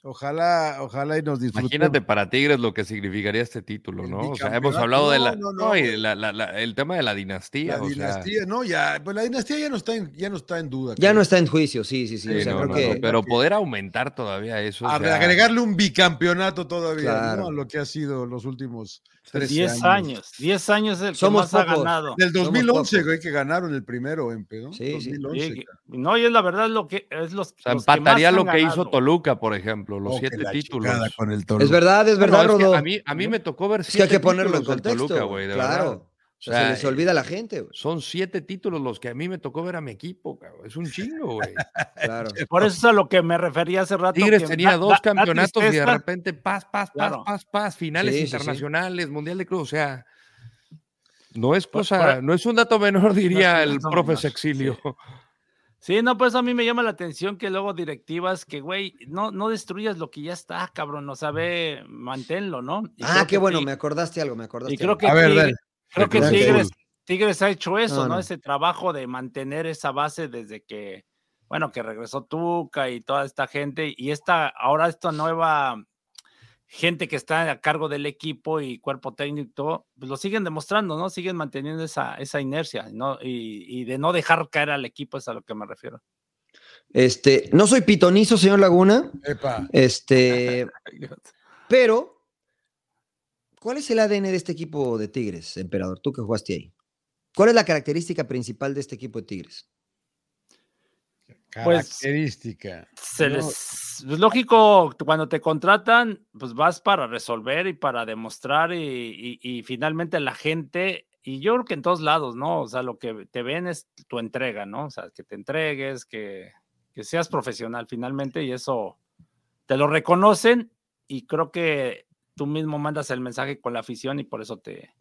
Ojalá, ojalá y nos disfrutemos. Imagínate para Tigres lo que significaría este título, ¿no? O sea, hemos hablado de la, no, el tema de la dinastía. La dinastía, no, ya, pues la dinastía ya no está en, ya no está en duda. Ya no está en juicio, sí, sí, sí. pero poder aumentar todavía eso. agregarle un bicampeonato todavía, ¿no? A lo que ha sido los últimos 10 años. 10 años el Somos que más ha ganado. Del 2011, güey, que ganaron el primero en pedo. Sí, sí. No, y es la verdad lo que es los. O empataría lo que hizo Toluca, por ejemplo, los oh, siete títulos. es verdad, es verdad, Rodo. a, mí, a mí me tocó ver siete es que hay que ponerlo en contexto. Toluca, güey, de claro. O sea, se les olvida a la gente. Son siete títulos los que a mí me tocó ver a mi equipo, cabrón. Es un chingo, güey. Claro. Por eso es a lo que me refería hace rato. Tigres tenía dos campeonatos y de repente paz, paz, paz, paz, paz, finales internacionales, Mundial de Cruz. O sea, no es cosa, no es un dato menor, diría el profe Sexilio. Sí, no, pues a mí me llama la atención que luego directivas que, güey, no, no destruyas lo que ya está, cabrón, no sabe, manténlo, ¿no? ah, qué bueno, me acordaste algo, me acordaste. Y creo que a ver, Creo que Tigres, Tigres ha hecho eso, no, Ese trabajo de mantener esa base desde que, bueno, que regresó Tuca y toda esta gente y esta, ahora esta nueva gente que está a cargo del equipo y cuerpo técnico, pues lo siguen demostrando, ¿no? Siguen manteniendo esa, esa inercia, ¿no? Y, de no dejar caer al equipo es a lo que me refiero. Este, no soy pitonizo, señor Laguna. Este, pero ¿Cuál es el ADN de este equipo de Tigres, Emperador? Tú que jugaste ahí. ¿Cuál es la característica principal de este equipo de Tigres? Pues, característica. es lógico, cuando te contratan, pues vas para resolver y para demostrar y, finalmente la gente, y yo creo que en todos lados, ¿no? O sea, lo que te ven es tu entrega, ¿no? O sea, que te entregues, que, que seas profesional finalmente y eso te lo reconocen y creo que tú mismo mandas el mensaje con la afición y por eso te...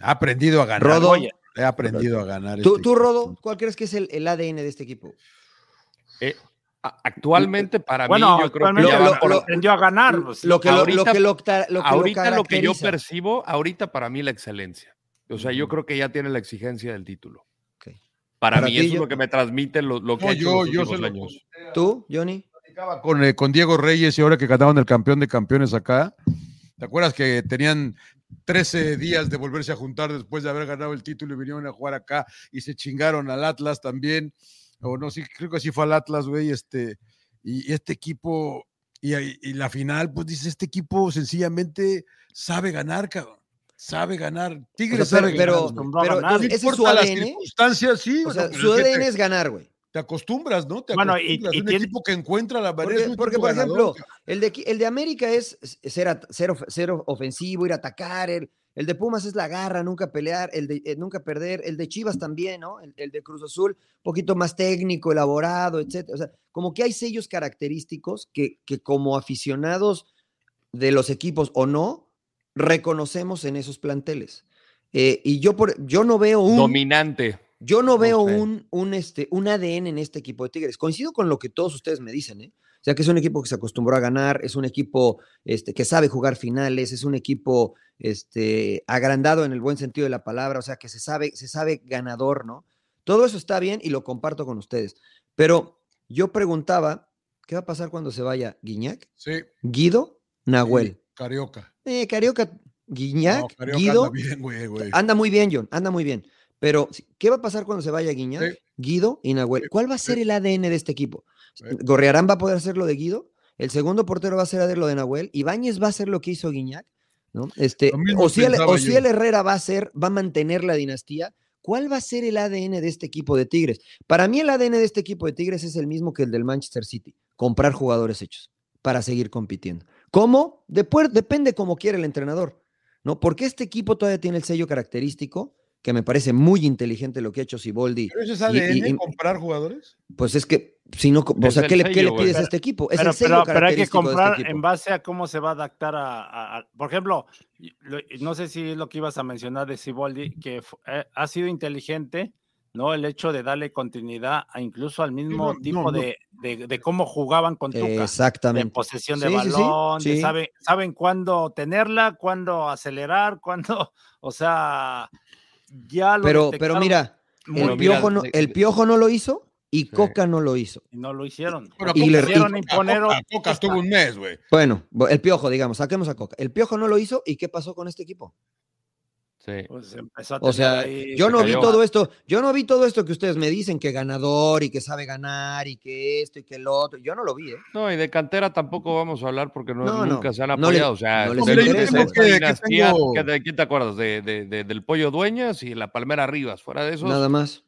Ha aprendido a ganar. Rodo. He aprendido a ganar. ¿Tú, este Rodo, cuál crees que es el, ADN de este equipo? Eh, actualmente para mí yo creo que ya lo, aprendió a ganar. Pues, lo que ahorita, lo, ahorita lo, que yo percibo, ahorita para mí la excelencia. O sea, yo creo que ya tiene la exigencia del título. Para, mí eso es lo que me transmite lo, que yo, yo los años. ¿Tú, Johnny? Con, eh, con Diego Reyes y ahora que cantaban el campeón de campeones acá, ¿Te acuerdas que tenían 13 días de volverse a juntar después de haber ganado el título y vinieron a jugar acá y se chingaron al Atlas también? O no, sí, creo que así fue al Atlas, güey. Este, y, este equipo, y, la final, pues dice, este equipo sencillamente sabe ganar, cabrón. Sabe ganar. Tigres sabe pero, ganar. Pero, pero, ¿ese es su ADN? Las circunstancias, sí. O sea, su ADN es ganar, güey te acostumbras, ¿no? Te bueno, y, un equipo que encuentra la manera. Porque, por ejemplo, el de, el de América es ser, ser, ofensivo, ir a atacar. El, el, de Pumas es la garra, nunca pelear, el de eh, nunca perder. El de Chivas también, ¿no? El, de Cruz Azul, un poquito más técnico, elaborado, etcétera. O sea, como que hay sellos característicos que, que como aficionados de los equipos o no, reconocemos en esos planteles. Eh, y yo, por, yo no veo un. Dominante yo no veo un, un, este, un ADN en este equipo de Tigres. Coincido con lo que todos ustedes me dicen, ¿eh? O sea, que es un equipo que se acostumbró a ganar, es un equipo este, que sabe jugar finales, es un equipo este, agrandado en el buen sentido de la palabra, o sea, que se sabe, se sabe ganador, ¿no? Todo eso está bien y lo comparto con ustedes. Pero yo preguntaba, ¿qué va a pasar cuando se vaya Guiñac? Sí. Guido, Nahuel. Carioca. Eh, Carioca, Guiñac, Guido. Anda, bien, güey, güey. anda muy bien, John, anda muy bien. Pero, ¿qué va a pasar cuando se vaya Guiñac? Guido y Nahuel. ¿Cuál va a ser el ADN de este equipo? ¿Gorrearán va a poder hacer lo de Guido? el segundo portero va a ser lo de Nahuel, Ibáñez va a hacer lo que hizo Guiñac, ¿no? Este, o si el, o si el Herrera va a ser, va a mantener la dinastía. ¿Cuál va a ser el ADN de este equipo de Tigres? Para mí el ADN de este equipo de Tigres es el mismo que el del Manchester City, comprar jugadores hechos para seguir compitiendo. ¿Cómo? Depende cómo quiere el entrenador, ¿no? Porque este equipo todavía tiene el sello característico, que me parece muy inteligente lo que ha hecho Siboldi. ¿Pero eso es Y- ADN, y- y- comprar jugadores? Pues es que, si no, o sea, ¿qué le, qué sello, le pides a Pero- este equipo? Es Pero, el sello pero- pero hay que de comprar este en base a cómo se va a adaptar a, a- a- por ejemplo, y- lo- y no sé si es lo que ibas a mencionar de Siboldi, que eh, ha sido inteligente, ¿no? El hecho de darle continuidad a incluso al mismo no, tipo no, no. De, de- de cómo jugaban con Tuca. De Exactamente. posesión de Sí, sí, sí, balón, de sí. sabe- saben cuándo tenerla, cuándo acelerar, cuándo, o sea, ya lo Pero, pero mira, el piojo, no, el piojo no lo hizo y Sí. Coca no lo hizo. y no lo hicieron. Y Coca- le- Coca- imponer Coca- Coca estuvo un mes, güey. Bueno, el piojo, digamos, saquemos a Coca. El piojo no lo hizo y ¿qué pasó con este equipo? Sí. Pues empezó a O sea, ahí- yo no vi todo esto, yo no vi todo esto que ustedes me dicen, que ganador y que sabe ganar y que esto y que el otro. Yo no lo vi, ¿eh? No, y de cantera tampoco vamos a hablar porque no, No, no, nunca se han no apoyado. le- o sea, no les de- interesa, Que- dinastía, tengo- ¿qué- ¿de quién te acuerdas? De, de- de- del Pollo Dueñas y la Palmera Rivas. Fuera de esos, Nada más.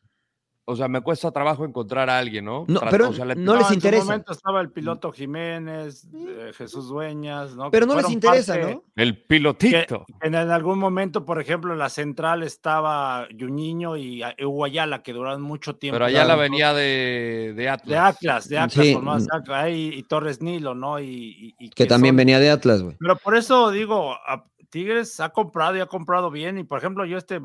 O sea, me cuesta trabajo encontrar a alguien, ¿no? No, pero o sea, le- no les en su interesa. momento estaba el piloto Jiménez, eh, Jesús Dueñas, ¿no? Pero Que no les interesa, parte- ¿no? El que pilotito. en algún momento, por ejemplo, en la central estaba Juninho y a- Hugo Ayala, que duraron mucho tiempo. Pero allá la claro. venía de, de Atlas. De Atlas, de Atlas, Sí. por más Atlas, ahí, y Torres Nilo, ¿no? Y, y- y Que también son- venía de Atlas, güey. Pero por eso digo, a- Tigres ha comprado y ha comprado bien. Y por ejemplo, yo este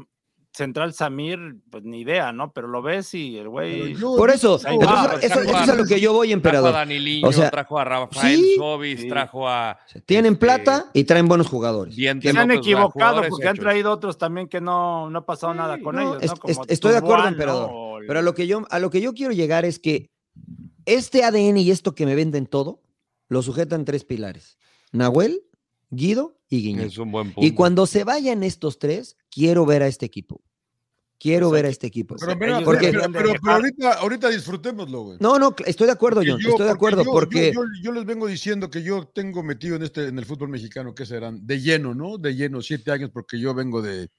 central Samir, pues ni idea, ¿no? Pero lo ves y el güey. Yo- Por eso, va, eso, pues, eso- eso es a lo que yo voy, Trajo a emperador. Daniliño, O sea, trajo a Rafael sí, Sobis, sí. trajo a. Tienen este, plata y traen buenos jugadores. Bien se han equivocado porque han traído otros también que no, no ha pasado Sí, nada con no, ellos, estoy de acuerdo, emperador, el- Pero a lo que yo, a lo que yo quiero llegar es que este ADN y esto que me venden todo, lo sujetan tres pilares: Nahuel, Guido y Guiñac. Es un buen punto. Y cuando se vayan estos tres, quiero ver a este equipo. Quiero ver a este equipo. Pero, pero, Porque- pero, ahorita, ahorita disfrutémoslo, güey. No, no, estoy de acuerdo, Porque John. yo- estoy de acuerdo yo- porque Yo, yo- yo les vengo diciendo que yo tengo metido en este en el fútbol mexicano, que serán de lleno, ¿no? De lleno, siete años, porque yo vengo de.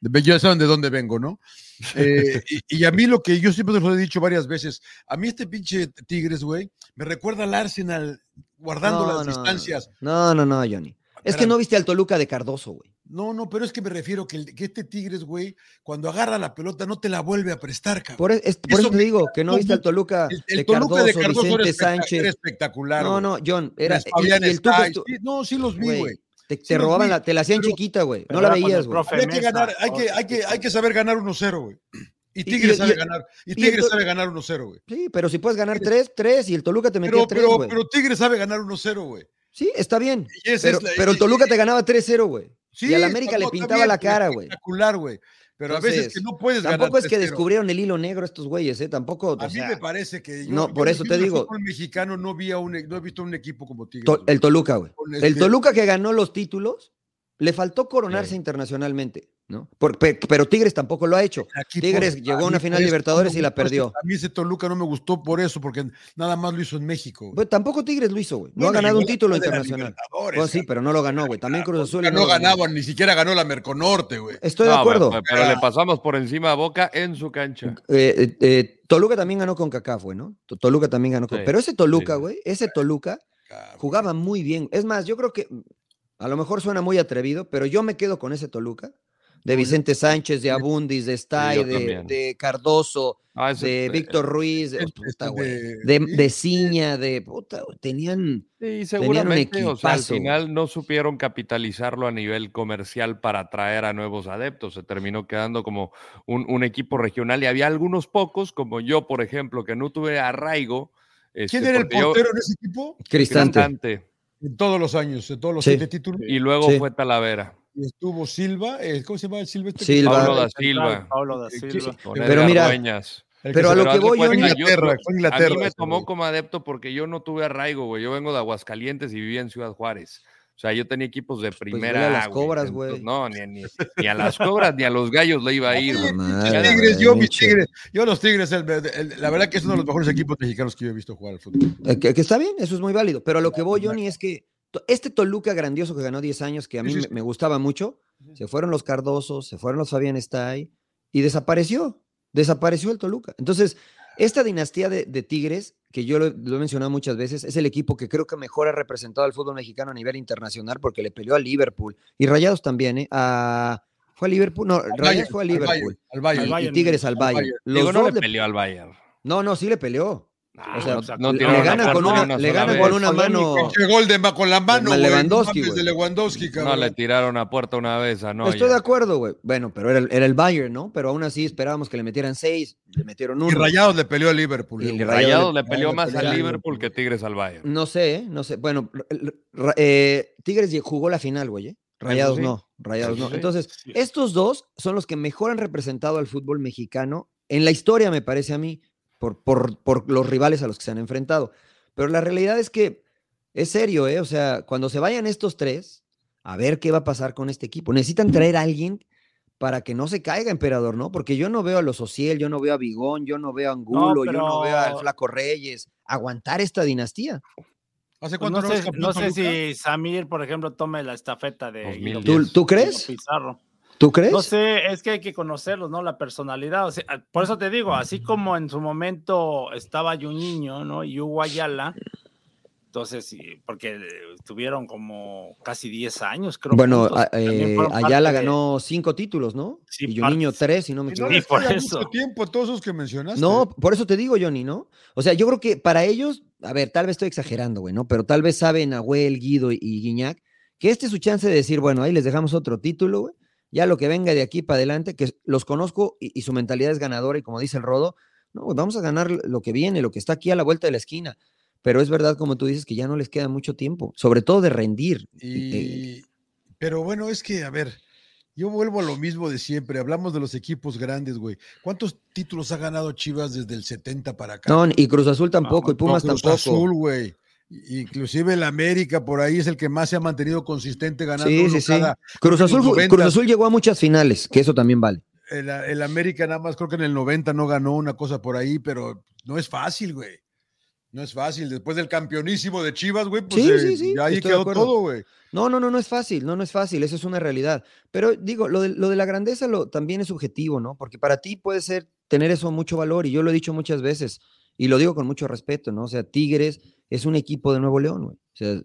de ya saben de dónde vengo, ¿no? Eh, y, y a mí lo que yo siempre les he dicho varias veces, a mí este pinche Tigres, güey, me recuerda al Arsenal guardando No, las no, distancias. No, no, no, Johnny. Es que no viste al Toluca de Cardoso, güey. No, no, pero es que me refiero que, el- que este Tigres, güey, cuando agarra la pelota no te la vuelve a prestar, cabrón. Por, e- es- por Eso eso te digo que no viste al. Toluca El, el de Toluca Cardoso, de Cardoso Vicente era, espectac- Sánchez. era espectacular. No, no, John, era y el Tuca estu- sí, No, sí los vi, güey, te, sí te los robaban vi, la, te la hacían pero- chiquita, güey. No la el veías, güey. Había que ganar, hay que, hay que, hay que saber ganar 1-0, güey. Y Tigres sabe ganar. Y Tigres el- sabe ganar 1-0, güey. Sí, pero si puedes ganar tres, tres, y el Toluca te tres, pero, güey. pero Tigres sabe ganar 1-0, güey. Sí, está bien. Pero, es la- pero el Toluca y- te ganaba 3-0, güey. Sí, y al América le pintaba bien, la cara, güey. Espectacular, güey. Pero a veces que no puedes ganar. Tampoco es que 3-0. descubrieron el hilo negro estos güeyes, ¿eh? Tampoco. A mí sea, me parece que yo, no, por eso te el digo. fútbol mexicano no, vi a un, no he visto un equipo como Tigres. To- el Toluca, güey. El este- Toluca que ganó los títulos, le faltó coronarse Sí. internacionalmente, ¿no? Por- pero Tigres tampoco lo ha hecho. Aquí Tigres por- llegó a una final Libertadores no y la perdió. A mí ese Toluca no me gustó por eso, porque nada más lo hizo en México. güey. Pues tampoco Tigres lo hizo, güey. No ha ganado un título internacional. Pues sí, pero no lo ganó, güey. También Cruz Azul. no, ganaban, ni siquiera ganó la Merconorte, güey. Estoy de acuerdo. Pero, pero le pasamos por encima a Boca en su cancha. Eh, eh, eh, Toluca también ganó con Cacá, güey, ¿no? To- Toluca también ganó con. Sí, Pero ese Toluca, sí. güey, ese Toluca jugaba muy bien. Es más, yo creo que a lo mejor suena muy atrevido, pero yo me quedo con ese Toluca. De Vicente Sánchez, de Abundis, de Stay, de, Cardoso, Ah, ese- de Víctor Ruiz, de, puta, de- de, Ciña, de puta, tenían. Sí, seguramente, o sea, al final no supieron capitalizarlo a nivel comercial para atraer a nuevos adeptos. Se terminó quedando como un, un equipo regional y había algunos pocos, como yo, por ejemplo, que no tuve arraigo. ¿Quién este, era el yo- portero en ese equipo? Cristante. Cristante, En todos los años, en todos los Sí. siete títulos. Y luego Sí. fue Talavera. Y estuvo Silva, eh, ¿cómo se llama el Silva? este? Silva. Pablo da Silva. Pablo da Silva. Pero mira, Dueñas. Pero a lo que voy, yo- Inglaterra, yo- fue a Inglaterra mí me tomó como adepto porque yo no tuve arraigo, güey. Yo vengo de Aguascalientes y vivía en Ciudad Juárez. O sea, yo tenía equipos de Pues primera. vele a las cobras, güey. No, ni, ni- ni a las cobras ni a los gallos le iba a ir. Madre, tigres, yo, mis tigres, yo los tigres, el- el- la verdad que es uno de los mejores equipos mexicanos que yo he visto jugar al fútbol. Eh, Que, que está bien, eso es muy válido. Pero a lo que voy, Johnny, es que este Toluca grandioso que ganó 10 años, que a mí Sí, sí, me, gustaba mucho, se fueron los Cardosos, se fueron los Fabián Stay y desapareció. Desapareció el Toluca. Entonces, esta dinastía de, de Tigres, que yo lo, lo he mencionado muchas veces, es el equipo que creo que mejor ha representado al fútbol mexicano a nivel internacional porque le peleó a Liverpool y Rayados también, ¿eh? A, ¿Fue a Liverpool? No, Rayados Bayern, fue a al Liverpool. Bayern, al Bayern. y- Tigres al al Bayern. Los Digo, no dos le le- peleó al Bayern. no, no, sí le peleó. Ah, O sea, no, le- no le, tiraron a ganan puerta con una, una le vez. con una mano. Pinche gol de ma- con la mano. Lewandowski, no de Lewandowski, le tiraron a puerta una vez a no. Estoy de acuerdo, güey. Bueno, pero era, el- era el Bayern, ¿no? Pero aún así esperábamos que le metieran seis, le metieron uno. Y Rayados le peleó a Liverpool. Y eh, le. Rayados le- le peleó le más peleó al a Liverpool que Tigres al Bayern. No sé, no sé. Bueno, eh, Tigres jugó la final, güey. ¿eh? Rayados sí. no, Rayados no. sí. Entonces, Sí. estos dos son los que mejor han representado al fútbol mexicano en la historia, me parece a mí, por, por, por los rivales a los que se han enfrentado. Pero la realidad es que es serio, ¿eh? O sea, cuando se vayan estos tres, a ver qué va a pasar con este equipo. Necesitan traer a alguien para que no se caiga, emperador, ¿no? Porque yo no veo a los Ociel, yo no veo a Bigón, yo no veo a Angulo, yo no veo al Flaco Reyes. Aguantar esta dinastía. ¿Hace Pues cuánto no sé, no sé si Samir, por ejemplo, tome la estafeta de 2010. Guido ¿Tú, tú crees? Pizarro. ¿Tú crees? No sé, es que hay que conocerlos, ¿no? La personalidad. o sea, por eso te digo, así como en su momento estaba Juninho, ¿no? Y Hugo Ayala, entonces, sí, porque tuvieron como casi 10 años, creo. Bueno, eh, Ayala de- ganó cinco títulos, ¿no? Sí, y Juninho parte- tres, si no me Y no equivoco. les Sí, por eso. mucho tiempo todos esos que mencionaste. No, por eso te digo, Johnny, ¿no? O sea, yo creo que para ellos, a ver, tal vez estoy exagerando, güey, ¿no? Pero tal vez saben Nahuel, Guido y, y Guiñac que este es su chance de decir, bueno, ahí les dejamos otro título, güey. Ya lo que venga de aquí para adelante, que los conozco y, y su mentalidad es ganadora y como dice el Rodo, no, güey, vamos a ganar lo que viene, lo que está aquí a la vuelta de la esquina. Pero es verdad, como tú dices, que ya no les queda mucho tiempo, sobre todo de rendir. Y, pero bueno, es que, a ver, yo vuelvo a lo mismo de siempre. Hablamos de los equipos grandes, güey. ¿Cuántos títulos ha ganado Chivas desde el 70 para acá? no, y Cruz Azul tampoco, y Pumas Cruz tampoco. Azul, güey. Inclusive el América por ahí es el que más se ha mantenido consistente ganando Sí, uno sí, sí. Cruz Azul, fu- 90. Cruz Azul llegó a muchas finales, que eso también vale. El, el América nada más creo que en el 90 no ganó una cosa por ahí, pero no es fácil, güey. No es fácil. Después del campeonísimo de Chivas, güey, pues Sí, eh, sí, sí, ahí quedó todo, güey. No, no, no, no es fácil, no, no es fácil, eso es una realidad. Pero digo, lo de, lo de la grandeza lo, también es subjetivo, ¿no? Porque para ti puede ser tener eso mucho valor, y yo lo he dicho muchas veces, y lo digo con mucho respeto, ¿no? O sea, Tigres es un equipo de Nuevo León, güey. O sea,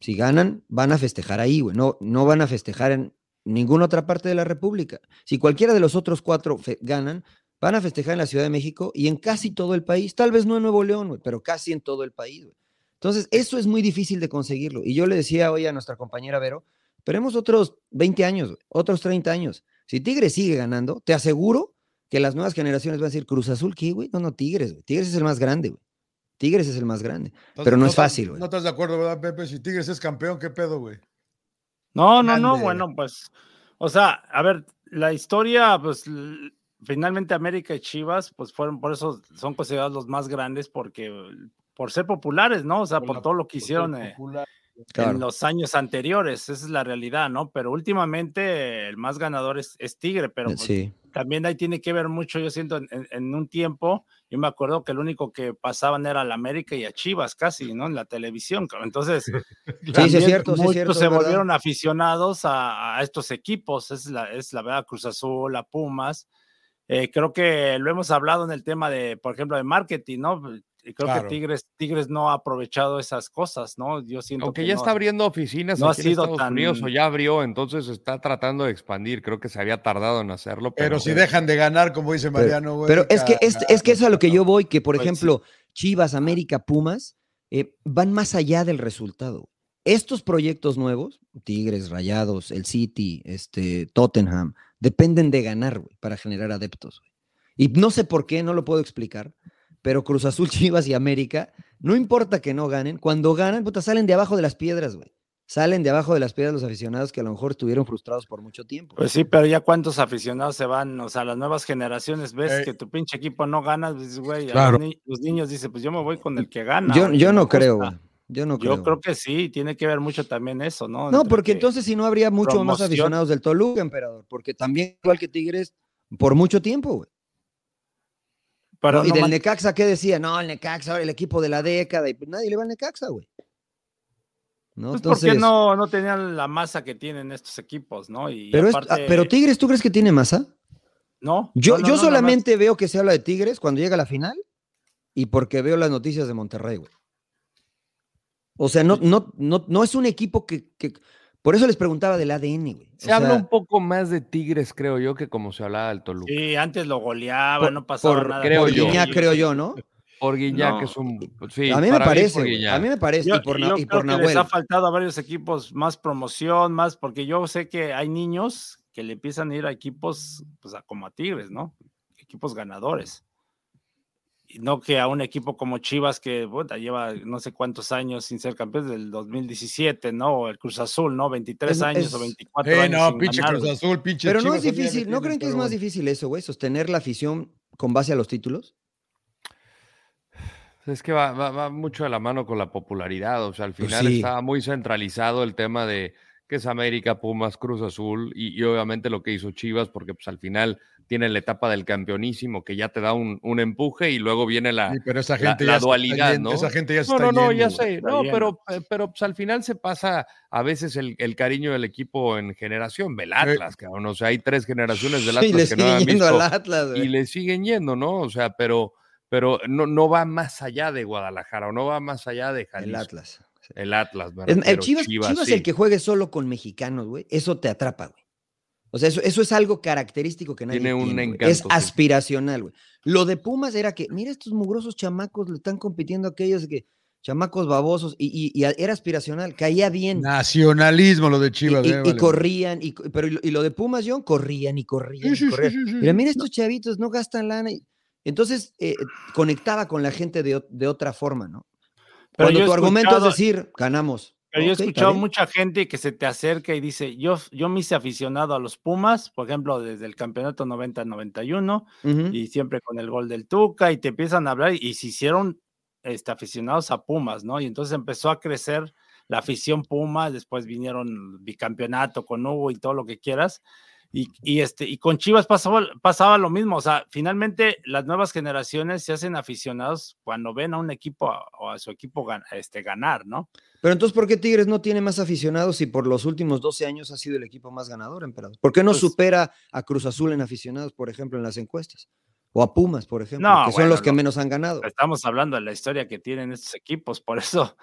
si ganan, van a festejar ahí, güey. No, no van a festejar en ninguna otra parte de la República. Si cualquiera de los otros cuatro ganan, van a festejar en la Ciudad de México y en casi todo el país. Tal vez no en Nuevo León, güey, pero casi en todo el país, güey. Entonces, eso es muy difícil de conseguirlo. Y yo le decía hoy a nuestra compañera Vero, esperemos otros 20 años, otros 30 años. Si Tigres sigue ganando, te aseguro que las nuevas generaciones van a decir, Cruz Azul, ¿qué, güey? No, no, Tigres, güey. Tigres es el más grande, güey. Tigres es el más grande. Entonces, Pero no es fácil, güey. No estás de acuerdo, ¿verdad, Pepe? Si Tigres es campeón, ¿qué pedo, güey? No, no, no, bueno, pues, o sea, a ver, la historia, pues, finalmente América y Chivas, pues fueron, por eso son considerados los más grandes, porque, por ser populares, ¿no? O sea, por, la- todo lo que hicieron eh. Claro. en los años anteriores, esa es la realidad, ¿no? Pero últimamente el más ganador es, es Tigre, pero pues, Sí. También ahí tiene que ver mucho, yo siento, en, en- un tiempo, yo me acuerdo que el único que pasaban era la América y a Chivas casi, ¿no? En la televisión, entonces... Sí, sí, es también cierto, sí, es muchos cierto. se verdad. volvieron aficionados a, a estos equipos, es la, es la verdad, Cruz Azul, a Pumas. Eh, creo que lo hemos hablado en el tema de, por ejemplo, de marketing, ¿no? Y creo Claro. que Tigres, Tigres no ha aprovechado esas cosas, ¿no? Yo siento Aunque que ya no- está abriendo oficinas no ha aquí en sido Estados Unidos o tan- ya abrió, entonces está tratando de expandir. Creo que se había tardado en hacerlo. Pero, Pero si dejan de ganar, como dice Mariano, güey. Pero es que es, es que es a lo que yo voy, que por Pues sí. ejemplo, Chivas, América, Pumas, eh, van más allá del resultado. Estos proyectos nuevos, Tigres, Rayados, el City, este, Tottenham, dependen de ganar, güey, para generar adeptos. güey. Y no sé por qué, no lo puedo explicar, pero Cruz Azul, Chivas y América, no importa que no ganen, cuando ganan, puta, salen de abajo de las piedras, güey. Salen de abajo de las piedras los aficionados que a lo mejor estuvieron frustrados por mucho tiempo. Pues sí, pero ya cuántos aficionados se van, o sea, las nuevas generaciones, ves Ey. que tu pinche equipo no gana, dices, güey, a Claro. los, ni- los niños dicen, pues yo me voy con el que gana. yo güey, yo no creo, güey. Yo no creo. Yo creo que sí, tiene que ver mucho también eso, ¿no? No, Entre porque que- entonces si no habría mucho más aficionados del Toluca, emperador, porque también igual que Tigres por mucho tiempo, güey. Y del man- Necaxa, ¿qué decía? No, el Necaxa, ahora el equipo de la década, y pues nadie le va al Necaxa, güey. ¿No? pues Entonces, porque no, no tenían la masa que tienen estos equipos, ¿no? Y pero, aparte, ah, pero Tigres, ¿tú crees que tiene masa? no. Yo, no, no, yo no, solamente veo que se habla de Tigres cuando llega a la final y porque veo las noticias de Monterrey, güey. O sea, no, no, no, no es un equipo que, que- Por eso les preguntaba del ADN, güey. Se O habla sea, un poco más de Tigres, creo yo, que como se hablaba del Toluca. Sí, antes lo goleaba, por- no pasaba por- nada. creo por yo. Guiñac, creo yo, ¿no? Por Guiñac No. es un. Sí, a mí me parece, a mí me parece. Yo, y por, yo y creo por que Nahuel. les ha faltado a varios equipos más promoción, más, porque yo sé que hay niños que le empiezan a ir a equipos, pues a, como a Tigres, ¿no? Equipos ganadores. No que a un equipo como Chivas que lleva no sé cuántos años sin ser campeón desde el 2017, ¿no? O el Cruz Azul, ¿no? 23 Es- años es- o 24 Eh, años. no, sin pinche ganar, Cruz. Azul, pinche Pero no es difícil, ¿no creen que es más bueno. difícil eso, güey? Sostener la afición con base a los títulos. Es que va, va- va mucho de la mano con la popularidad. O sea, al Pues final sí. estaba muy centralizado el tema de que es América, Pumas, Cruz Azul y, y obviamente lo que hizo Chivas, porque pues al final tiene la etapa del campeonísimo que ya te da un, un empuje y luego viene la, Sí, pero esa gente la dualidad, yendo, ¿no? Esa gente ya se No, está no, no, yendo, ya sé, no, pero, eh, pero pues, al final se pasa a veces el, el cariño del equipo en generación, del Atlas, cabrón, o sea, hay tres generaciones del Atlas que no siguen han yendo visto al Atlas, y le siguen yendo, ¿no? O sea, pero, pero no, no va más allá de Guadalajara o no va más allá de El Jalisco. Atlas. El Atlas, me Es- el refiero, Chivas, Chivas sí. el que juegue solo con mexicanos, güey, eso te atrapa, güey. O sea, eso, eso es algo característico que nadie Tiene un tiene, encanto, Es sí. aspiracional, güey. Lo de Pumas era que, mira, estos mugrosos chamacos le están compitiendo a aquellos que, chamacos babosos, y, y- y era aspiracional, caía bien. Nacionalismo lo de y, Chivas. y- eh, y corrían, y, pero y lo, y lo de Pumas, John, corrían y corrían. Sí, y sí, sí, corrían. sí, sí, Mira, mira, estos chavitos no gastan lana. y- entonces, eh, conectaba con la gente de, de otra forma, ¿no? Pero Cuando tu argumento es decir, ganamos. Pero yo he escuchado mucha gente que se te acerca y dice, yo, yo me hice aficionado a los Pumas, por ejemplo, desde el campeonato 90-91, Ujú. y siempre con el gol del Tuca, y te empiezan a hablar, y se hicieron este, aficionados a Pumas, ¿no? Y entonces empezó a crecer la afición Pumas, después vinieron bicampeonato con Hugo y todo lo que quieras, y, y este, y con Chivas pasaba, pasaba lo mismo, o sea, finalmente las nuevas generaciones se hacen aficionados cuando ven a un equipo o a su equipo gan- este, ganar, ¿no? Pero entonces, ¿por qué Tigres no tiene más aficionados si por los últimos 12 años ha sido el equipo más ganador, emperador? ¿Por qué no Pues- supera a Cruz Azul en aficionados, por ejemplo, en las encuestas? O a Pumas, por ejemplo, No, que son los que no. menos han ganado. Estamos hablando de la historia que tienen estos equipos, por eso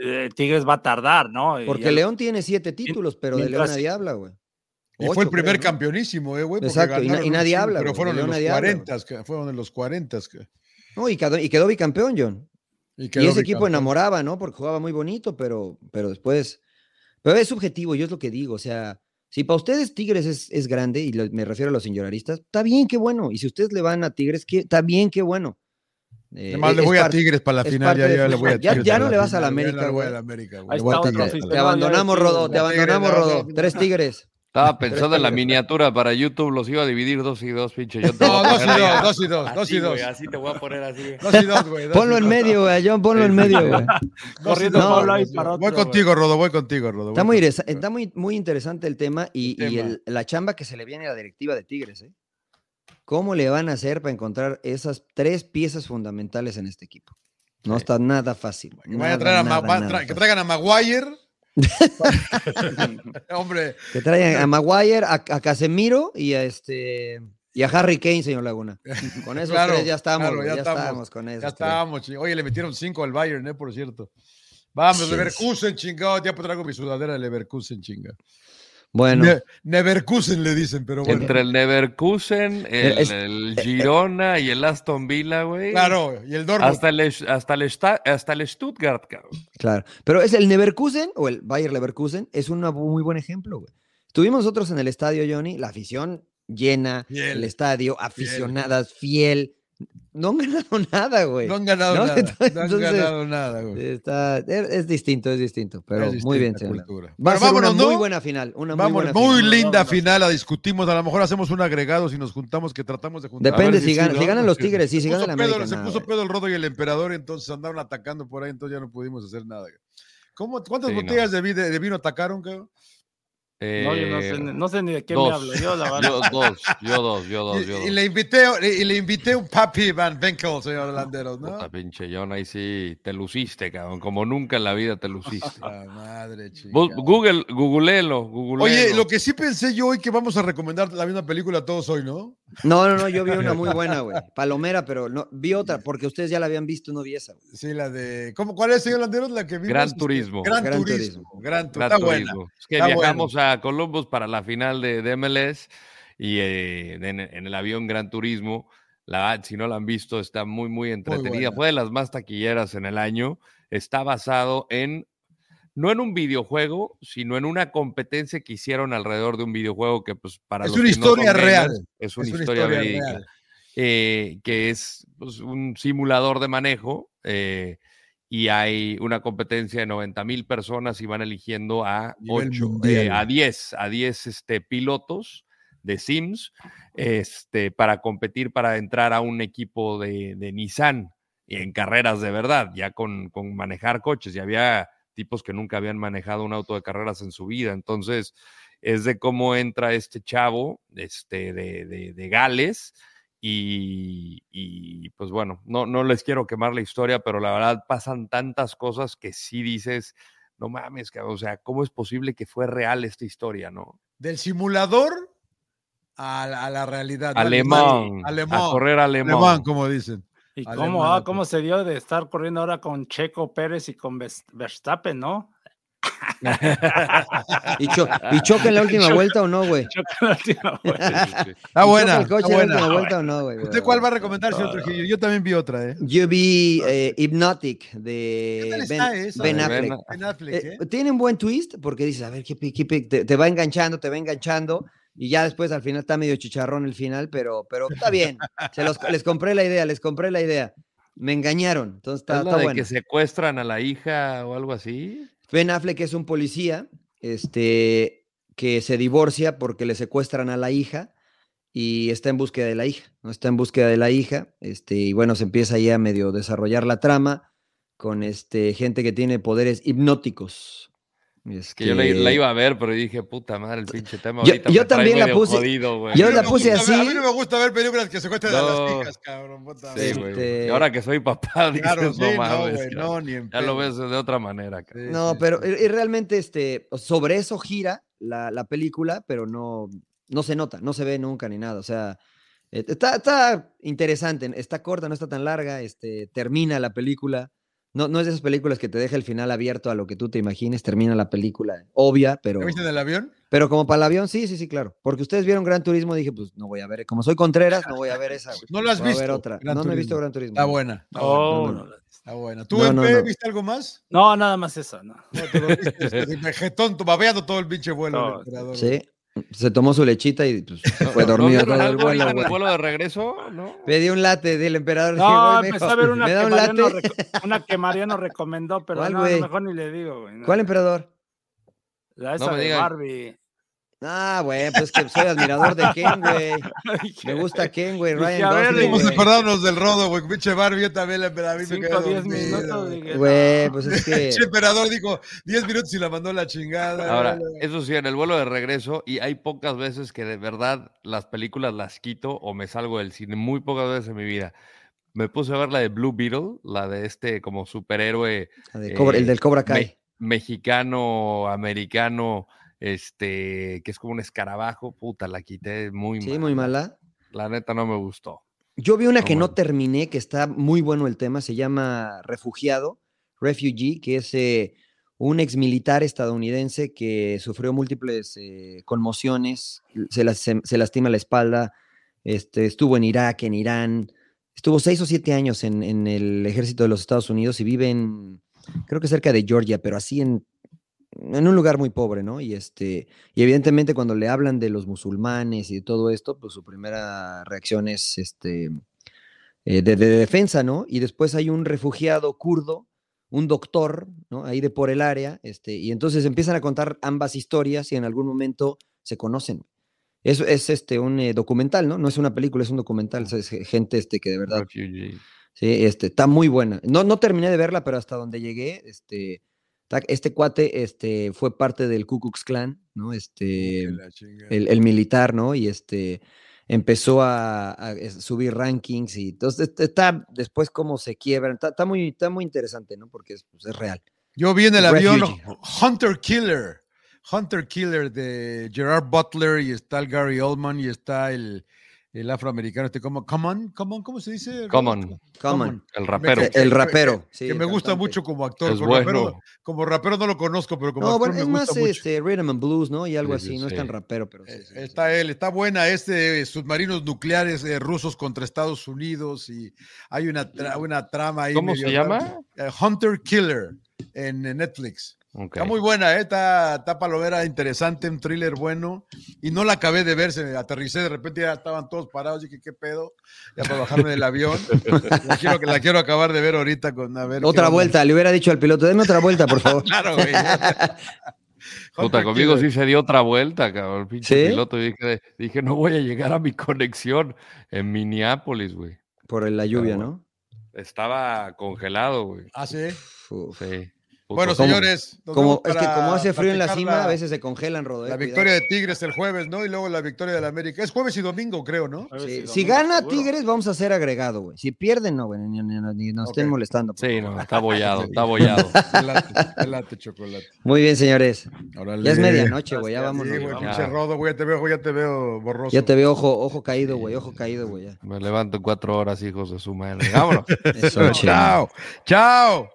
eh, Tigres va a tardar, ¿no? Porque León tiene siete títulos, pero de León nadie habla, güey. Y fue el primer creo, campeonísimo, eh, güey. Exacto, y nadie habla, Pero fueron en los nadie habla, 40, que fueron en los 40. Que, No, y quedó, y quedó bicampeón, John. y, ese equipo enamoraba, ¿no? Porque jugaba muy bonito, pero, pero después. Pero es subjetivo, yo es lo que digo. O sea, si para ustedes Tigres es, es grande, y lo- me refiero a los señoraristas, está bien, qué bueno. Y si ustedes le van a Tigres, qué- está bien, qué bueno. Eh, Además, es- le voy a Tigres para la final. Ya, le voy a Tigres ya no le vas a la ya América, le voy a la América. Ahí está otro. Te abandonamos, ya te abandonamos, no. Tres Tigres. Estaba pensando en la miniatura para YouTube, los iba a dividir dos y dos, pinche. Yo No, dos y dos, dos y dos, dos y dos. Así te voy a poner así. Dos y dos, güey. Ponlo en medio, güey, John, ponlo en medio, güey. Corriendo dos, Pablo ahí para otro, Voy contigo, Rodo, voy contigo, Rodo. Está muy, contigo. está muy, muy interesante el tema y, El y tema. el- la chamba que se le viene a la directiva de Tigres. ¿eh? ¿Cómo le van a hacer para encontrar esas tres piezas fundamentales en este equipo? No Sí. está nada fácil. Que, vaya a nada, traer a Ma- nada, a nada tra- que traigan a Maguire. Hombre, Que traigan a Maguire, a, a Casemiro y a este y a Harry Kane, señor Laguna. Con esos Claro, tres ya claro, güey, ya ya, estamos, estamos con esos ya estábamos. Oye, le metieron cinco al Bayern, ¿eh? Por cierto. Vamos, Leverkusen, chingado. Ya traigo mi sudadera de Leverkusen, chinga. Bueno, Ne- Neverkusen le dicen, pero bueno. Entre el Neverkusen, el, Es- el Girona y el Aston Villa, güey. Claro, y el Dortmund. Hasta el, hasta, el Sta- hasta el Stuttgart, cabrón. claro. Pero es el Leverkusen o el Bayer Leverkusen, es un muy buen ejemplo, güey. Estuvimos nosotros en el estadio, Johnny, la afición llena, Fiel, el estadio, aficionadas, fiel, no han ganado nada, güey. No han ganado ¿No? nada. no han ganado nada, güey. Está, es, es distinto, es distinto, pero Es muy bien, cultura. Va a ser una vámonos, ¿no? muy buena final. Una muy buena muy final. linda Vámonos. final, la discutimos. A lo mejor hacemos un agregado si nos juntamos, que tratamos de juntar. Depende ver si, ganan, si ganan los Tigres, sí, si se ganan la América. Se puso pedo el rodo y el emperador, entonces andaron atacando por ahí, entonces ya no pudimos hacer nada. ¿Cómo, ¿Cuántas Sí, no. botellas de vino atacaron, cabrón? No, yo no sé, Eh, no sé ni de qué dos. me hablo. Yo, la verdad. Yo dos, yo dos, yo dos, yo Y, dos. y le invité, y le invité un papi Van Benkel, señor Landeros, ¿no? Puta pinche John, ahí sí te luciste, cabrón. Como nunca en la vida te luciste. Madre chica. Vos- Google, googleelo, googleelo. Oye, lo que sí pensé yo hoy que vamos a recomendar la misma película a todos hoy, ¿no? No, no, no, yo vi una muy buena, güey. Palomera, pero no, vi otra, porque ustedes ya la habían visto, no vi esa. güey. Sí, la de. ¿cómo, ¿Cuál es, señor Landeros? La que vimos. Gran Este, Turismo. Gran, Gran Turismo. Turismo. Gran Turismo. Gran Está buena. turismo. Es que Está viajamos a Columbus para la final de, de MLS y eh, en, en el avión Gran Turismo. La, si no la han visto, está muy, muy entretenida. Fue de las más taquilleras en el año. Está basado en, no en un videojuego, sino en una competencia que hicieron alrededor de un videojuego que, pues, para Es los una que no son historia real. Es una, Es una historia, historia verídica. real. eh, que es pues, un simulador de manejo eh, y hay una competencia de 90 mil personas y van eligiendo a Nivel 8, mundial. a 10, a 10 este, pilotos de Sims este, para competir para entrar a un equipo de, de Nissan en carreras de verdad, ya con, con manejar coches. Y había tipos que nunca habían manejado un auto de carreras en su vida. Entonces, es de cómo entra este chavo este, de, de, de Gales. Y, y, pues bueno, no, no les quiero quemar la historia, pero la verdad pasan tantas cosas que sí dices, no mames, cabrón, o sea, ¿cómo es posible que fue real esta historia, no? Del simulador a, la- a la realidad. Alemán, Alemán. a correr alemán. Alemán, como dicen. ¿Y Alemán, cómo, ah, cómo se dio de estar corriendo ahora con Checo Pérez y con Vers- Verstappen, no? ¿Y, cho- y choca en la última Choca. vuelta o no, güey? Choca la última vuelta. Sí, sí, sí. Está ¿Y choca buena. el coche está en la buena. última vuelta o no, güey? ¿Usted cuál va a recomendar, señor Trujillo? Yo también vi otra, ¿eh? Yo vi eh, Hypnotic ¿Qué de tal Ben, está Affleck. Ben- Ben Affleck, Eh, ¿eh? tiene un buen twist porque dices, a ver, ¿qué, qué te, te va enganchando, te va enganchando y ya después al final está medio chicharrón el final, pero, pero está bien. Se los- les compré la idea, les compré la idea. Me engañaron, entonces está, ¿Es la está de bueno. que secuestran a la hija o algo así? Ben Affleck es un policía este, que se divorcia porque le secuestran a la hija y está en búsqueda de la hija, ¿no? Está en búsqueda de la hija, este, y bueno, se empieza ya a medio desarrollar la trama con este, gente que tiene poderes hipnóticos. Que yo la, la Este, iba a ver, pero dije, puta madre, el pinche tema Yo- ahorita yo también la puse- jodido, yo A la puse gusta así. A mí no me gusta ver películas que secuestran a No. las hijas, cabrón. puta Sí, güey. Este- Y ahora que soy papá, dices, Claro, sí, no mames, no, ni en Ya lo ves de otra manera, cabrón. Sí, No, sí, pero sí. y- y realmente este, sobre eso gira la, la película, pero no, no se nota, no se ve nunca ni nada. O sea, eh, está, está interesante, está corta, no está tan larga, este, termina la película. No, no es de esas películas que te deja el final abierto a lo que tú te imagines, termina la película, obvia, pero, ¿La viste en el avión? pero como para el avión, sí, sí, sí, claro. Porque ustedes vieron Gran Turismo, dije, pues no voy a ver, como soy Contreras, no voy a ver esa. güey. ¿No lo has Voy a ver visto? otra. Gran no, no he visto Turismo. Gran Turismo. Está buena. Está Oh, buena. no, no, Está buena. ¿Tú, MP, no. viste algo más? no, nada más eso, no. No, te dormiste, este, vegetón, tu- babeando todo el pinche vuelo. el No, emperador, Sí, se tomó su lechita y pues, fue ¿No dormido todo el vuelo. el vuelo de regreso? ¿No? Pedí un latte del emperador. No, "Güey, empecé mijo, a ver una ¿Me que, da un Mariano una que Mariano recomendó, pero ¿Cuál, no, güey? mejor ni le digo, güey. no. ¿Cuál emperador? La esa de digan. Barbie. Ah, güey, pues que soy admirador de Ken, güey. Me gusta Ken, güey. Ryan a ver, Gosling, Vamos a acordarnos del rodo, güey. Pinche Barbie, yo también la emperador. a mí me Cinco, diez minutos. güey. dije, Güey, no. pues es que... Pinche emperador dijo 10 minutos y la mandó a la chingada. Ahora, eso sí, en el vuelo de regreso, y hay pocas veces que de verdad las películas las quito o me salgo del cine, muy pocas veces en mi vida. Me puse a ver la de Blue Beetle, la de este como superhéroe la de Cobra- el eh, del Cobra Kai. me- mexicano, americano, este, que es como un escarabajo, puta, la quité muy Sí, mal. muy mala. La neta no me gustó. Yo vi una No, que no terminé, que está muy bueno el tema, se llama Refugiado, Refugee, que es eh, un ex militar estadounidense que sufrió múltiples eh, conmociones, se, las- se- se lastima la espalda, este, estuvo en Irak, en Irán, estuvo seis o siete años en, en el ejército de los Estados Unidos y vive en, creo que cerca de Georgia, pero así en, en un lugar muy pobre, ¿no? Y este, y evidentemente cuando le hablan de los musulmanes y de todo esto, pues su primera reacción es este eh, de, de defensa, ¿no? Y después hay un refugiado kurdo, un doctor, ¿no? Ahí de por el área, este, y entonces empiezan a contar ambas historias y en algún momento se conocen. Eso es este, un eh, documental, ¿no? No es una película, es un documental, es gente este, que de verdad Refugee. Sí, este, está muy buena. No, no terminé de verla, pero hasta donde llegué, este, este cuate este, fue parte del Ku Klux Klan, ¿no? Este, chingada. el, el militar, ¿no? Y este, empezó a, subir rankings y entonces está después cómo se quiebran. Está, está muy, está muy interesante, ¿no? Porque es, pues, es real. Yo vi en el avión. Hunter Killer. Hunter Killer de Gerard Butler y está el Gary Oldman y está el, el afroamericano. Este, ¿cómo, come on, come on, ¿Cómo se dice? Common, Common. el rapero. El rapero. que me gusta cantante. mucho como actor. Es como, rapero, bueno. como rapero no lo conozco, pero como No, actor bueno, es me más gusta mucho. este, rhythm and blues, ¿no? Y algo Sí, sí, así, no es tan rapero, pero sí, Eh. Está él, está buena este submarinos nucleares eh, rusos contra Estados Unidos y hay una, tra- una trama ahí. ¿Cómo medio se llama? Eh, Hunter Killer en eh, Netflix. Ok. Está muy buena, ¿eh? está, está palomera interesante, un thriller bueno. Y no la acabé de ver, se me aterricé, de repente ya estaban todos parados. Dije, ¿qué pedo? Ya para bajarme del avión. La quiero, la quiero acabar de ver ahorita con a ver. Otra onda. vuelta, le hubiera dicho al piloto, deme otra vuelta, por favor. Claro, güey. Puta, conmigo sí se dio otra vuelta, cabrón. El pinche ¿Sí? piloto. Dije, dije, no voy a llegar a mi conexión en Minneapolis, güey. Por la lluvia. ¿no? Estaba congelado, güey. Ah, sí. Uf. Sí. Puto Bueno, ¿Cómo? señores. Como, es que como hace frío en la cima, la- a veces se congelan, Rodo. eh, La cuidado. victoria de Tigres el jueves, ¿no? Y luego la victoria de la América. Es jueves y domingo, creo, ¿no? Domingo, Si gana seguro. Tigres, vamos a hacer agregado, güey. Si pierden, no, güey, ni, ni- ni nos estén molestando. Sí, no, está bollado, está bollado. Late, chocolate. Muy bien, señores. Órale. Ya es medianoche, güey, ya vámonos. Sí, güey. Ya. pinche rodo, güey, ya te veo, ya te veo borroso. Ya te veo ojo, ojo caído, güey, ojo caído, güey. ya. Me levanto en cuatro horas, hijos de su madre. Vámonos. Eso. Chao, chao.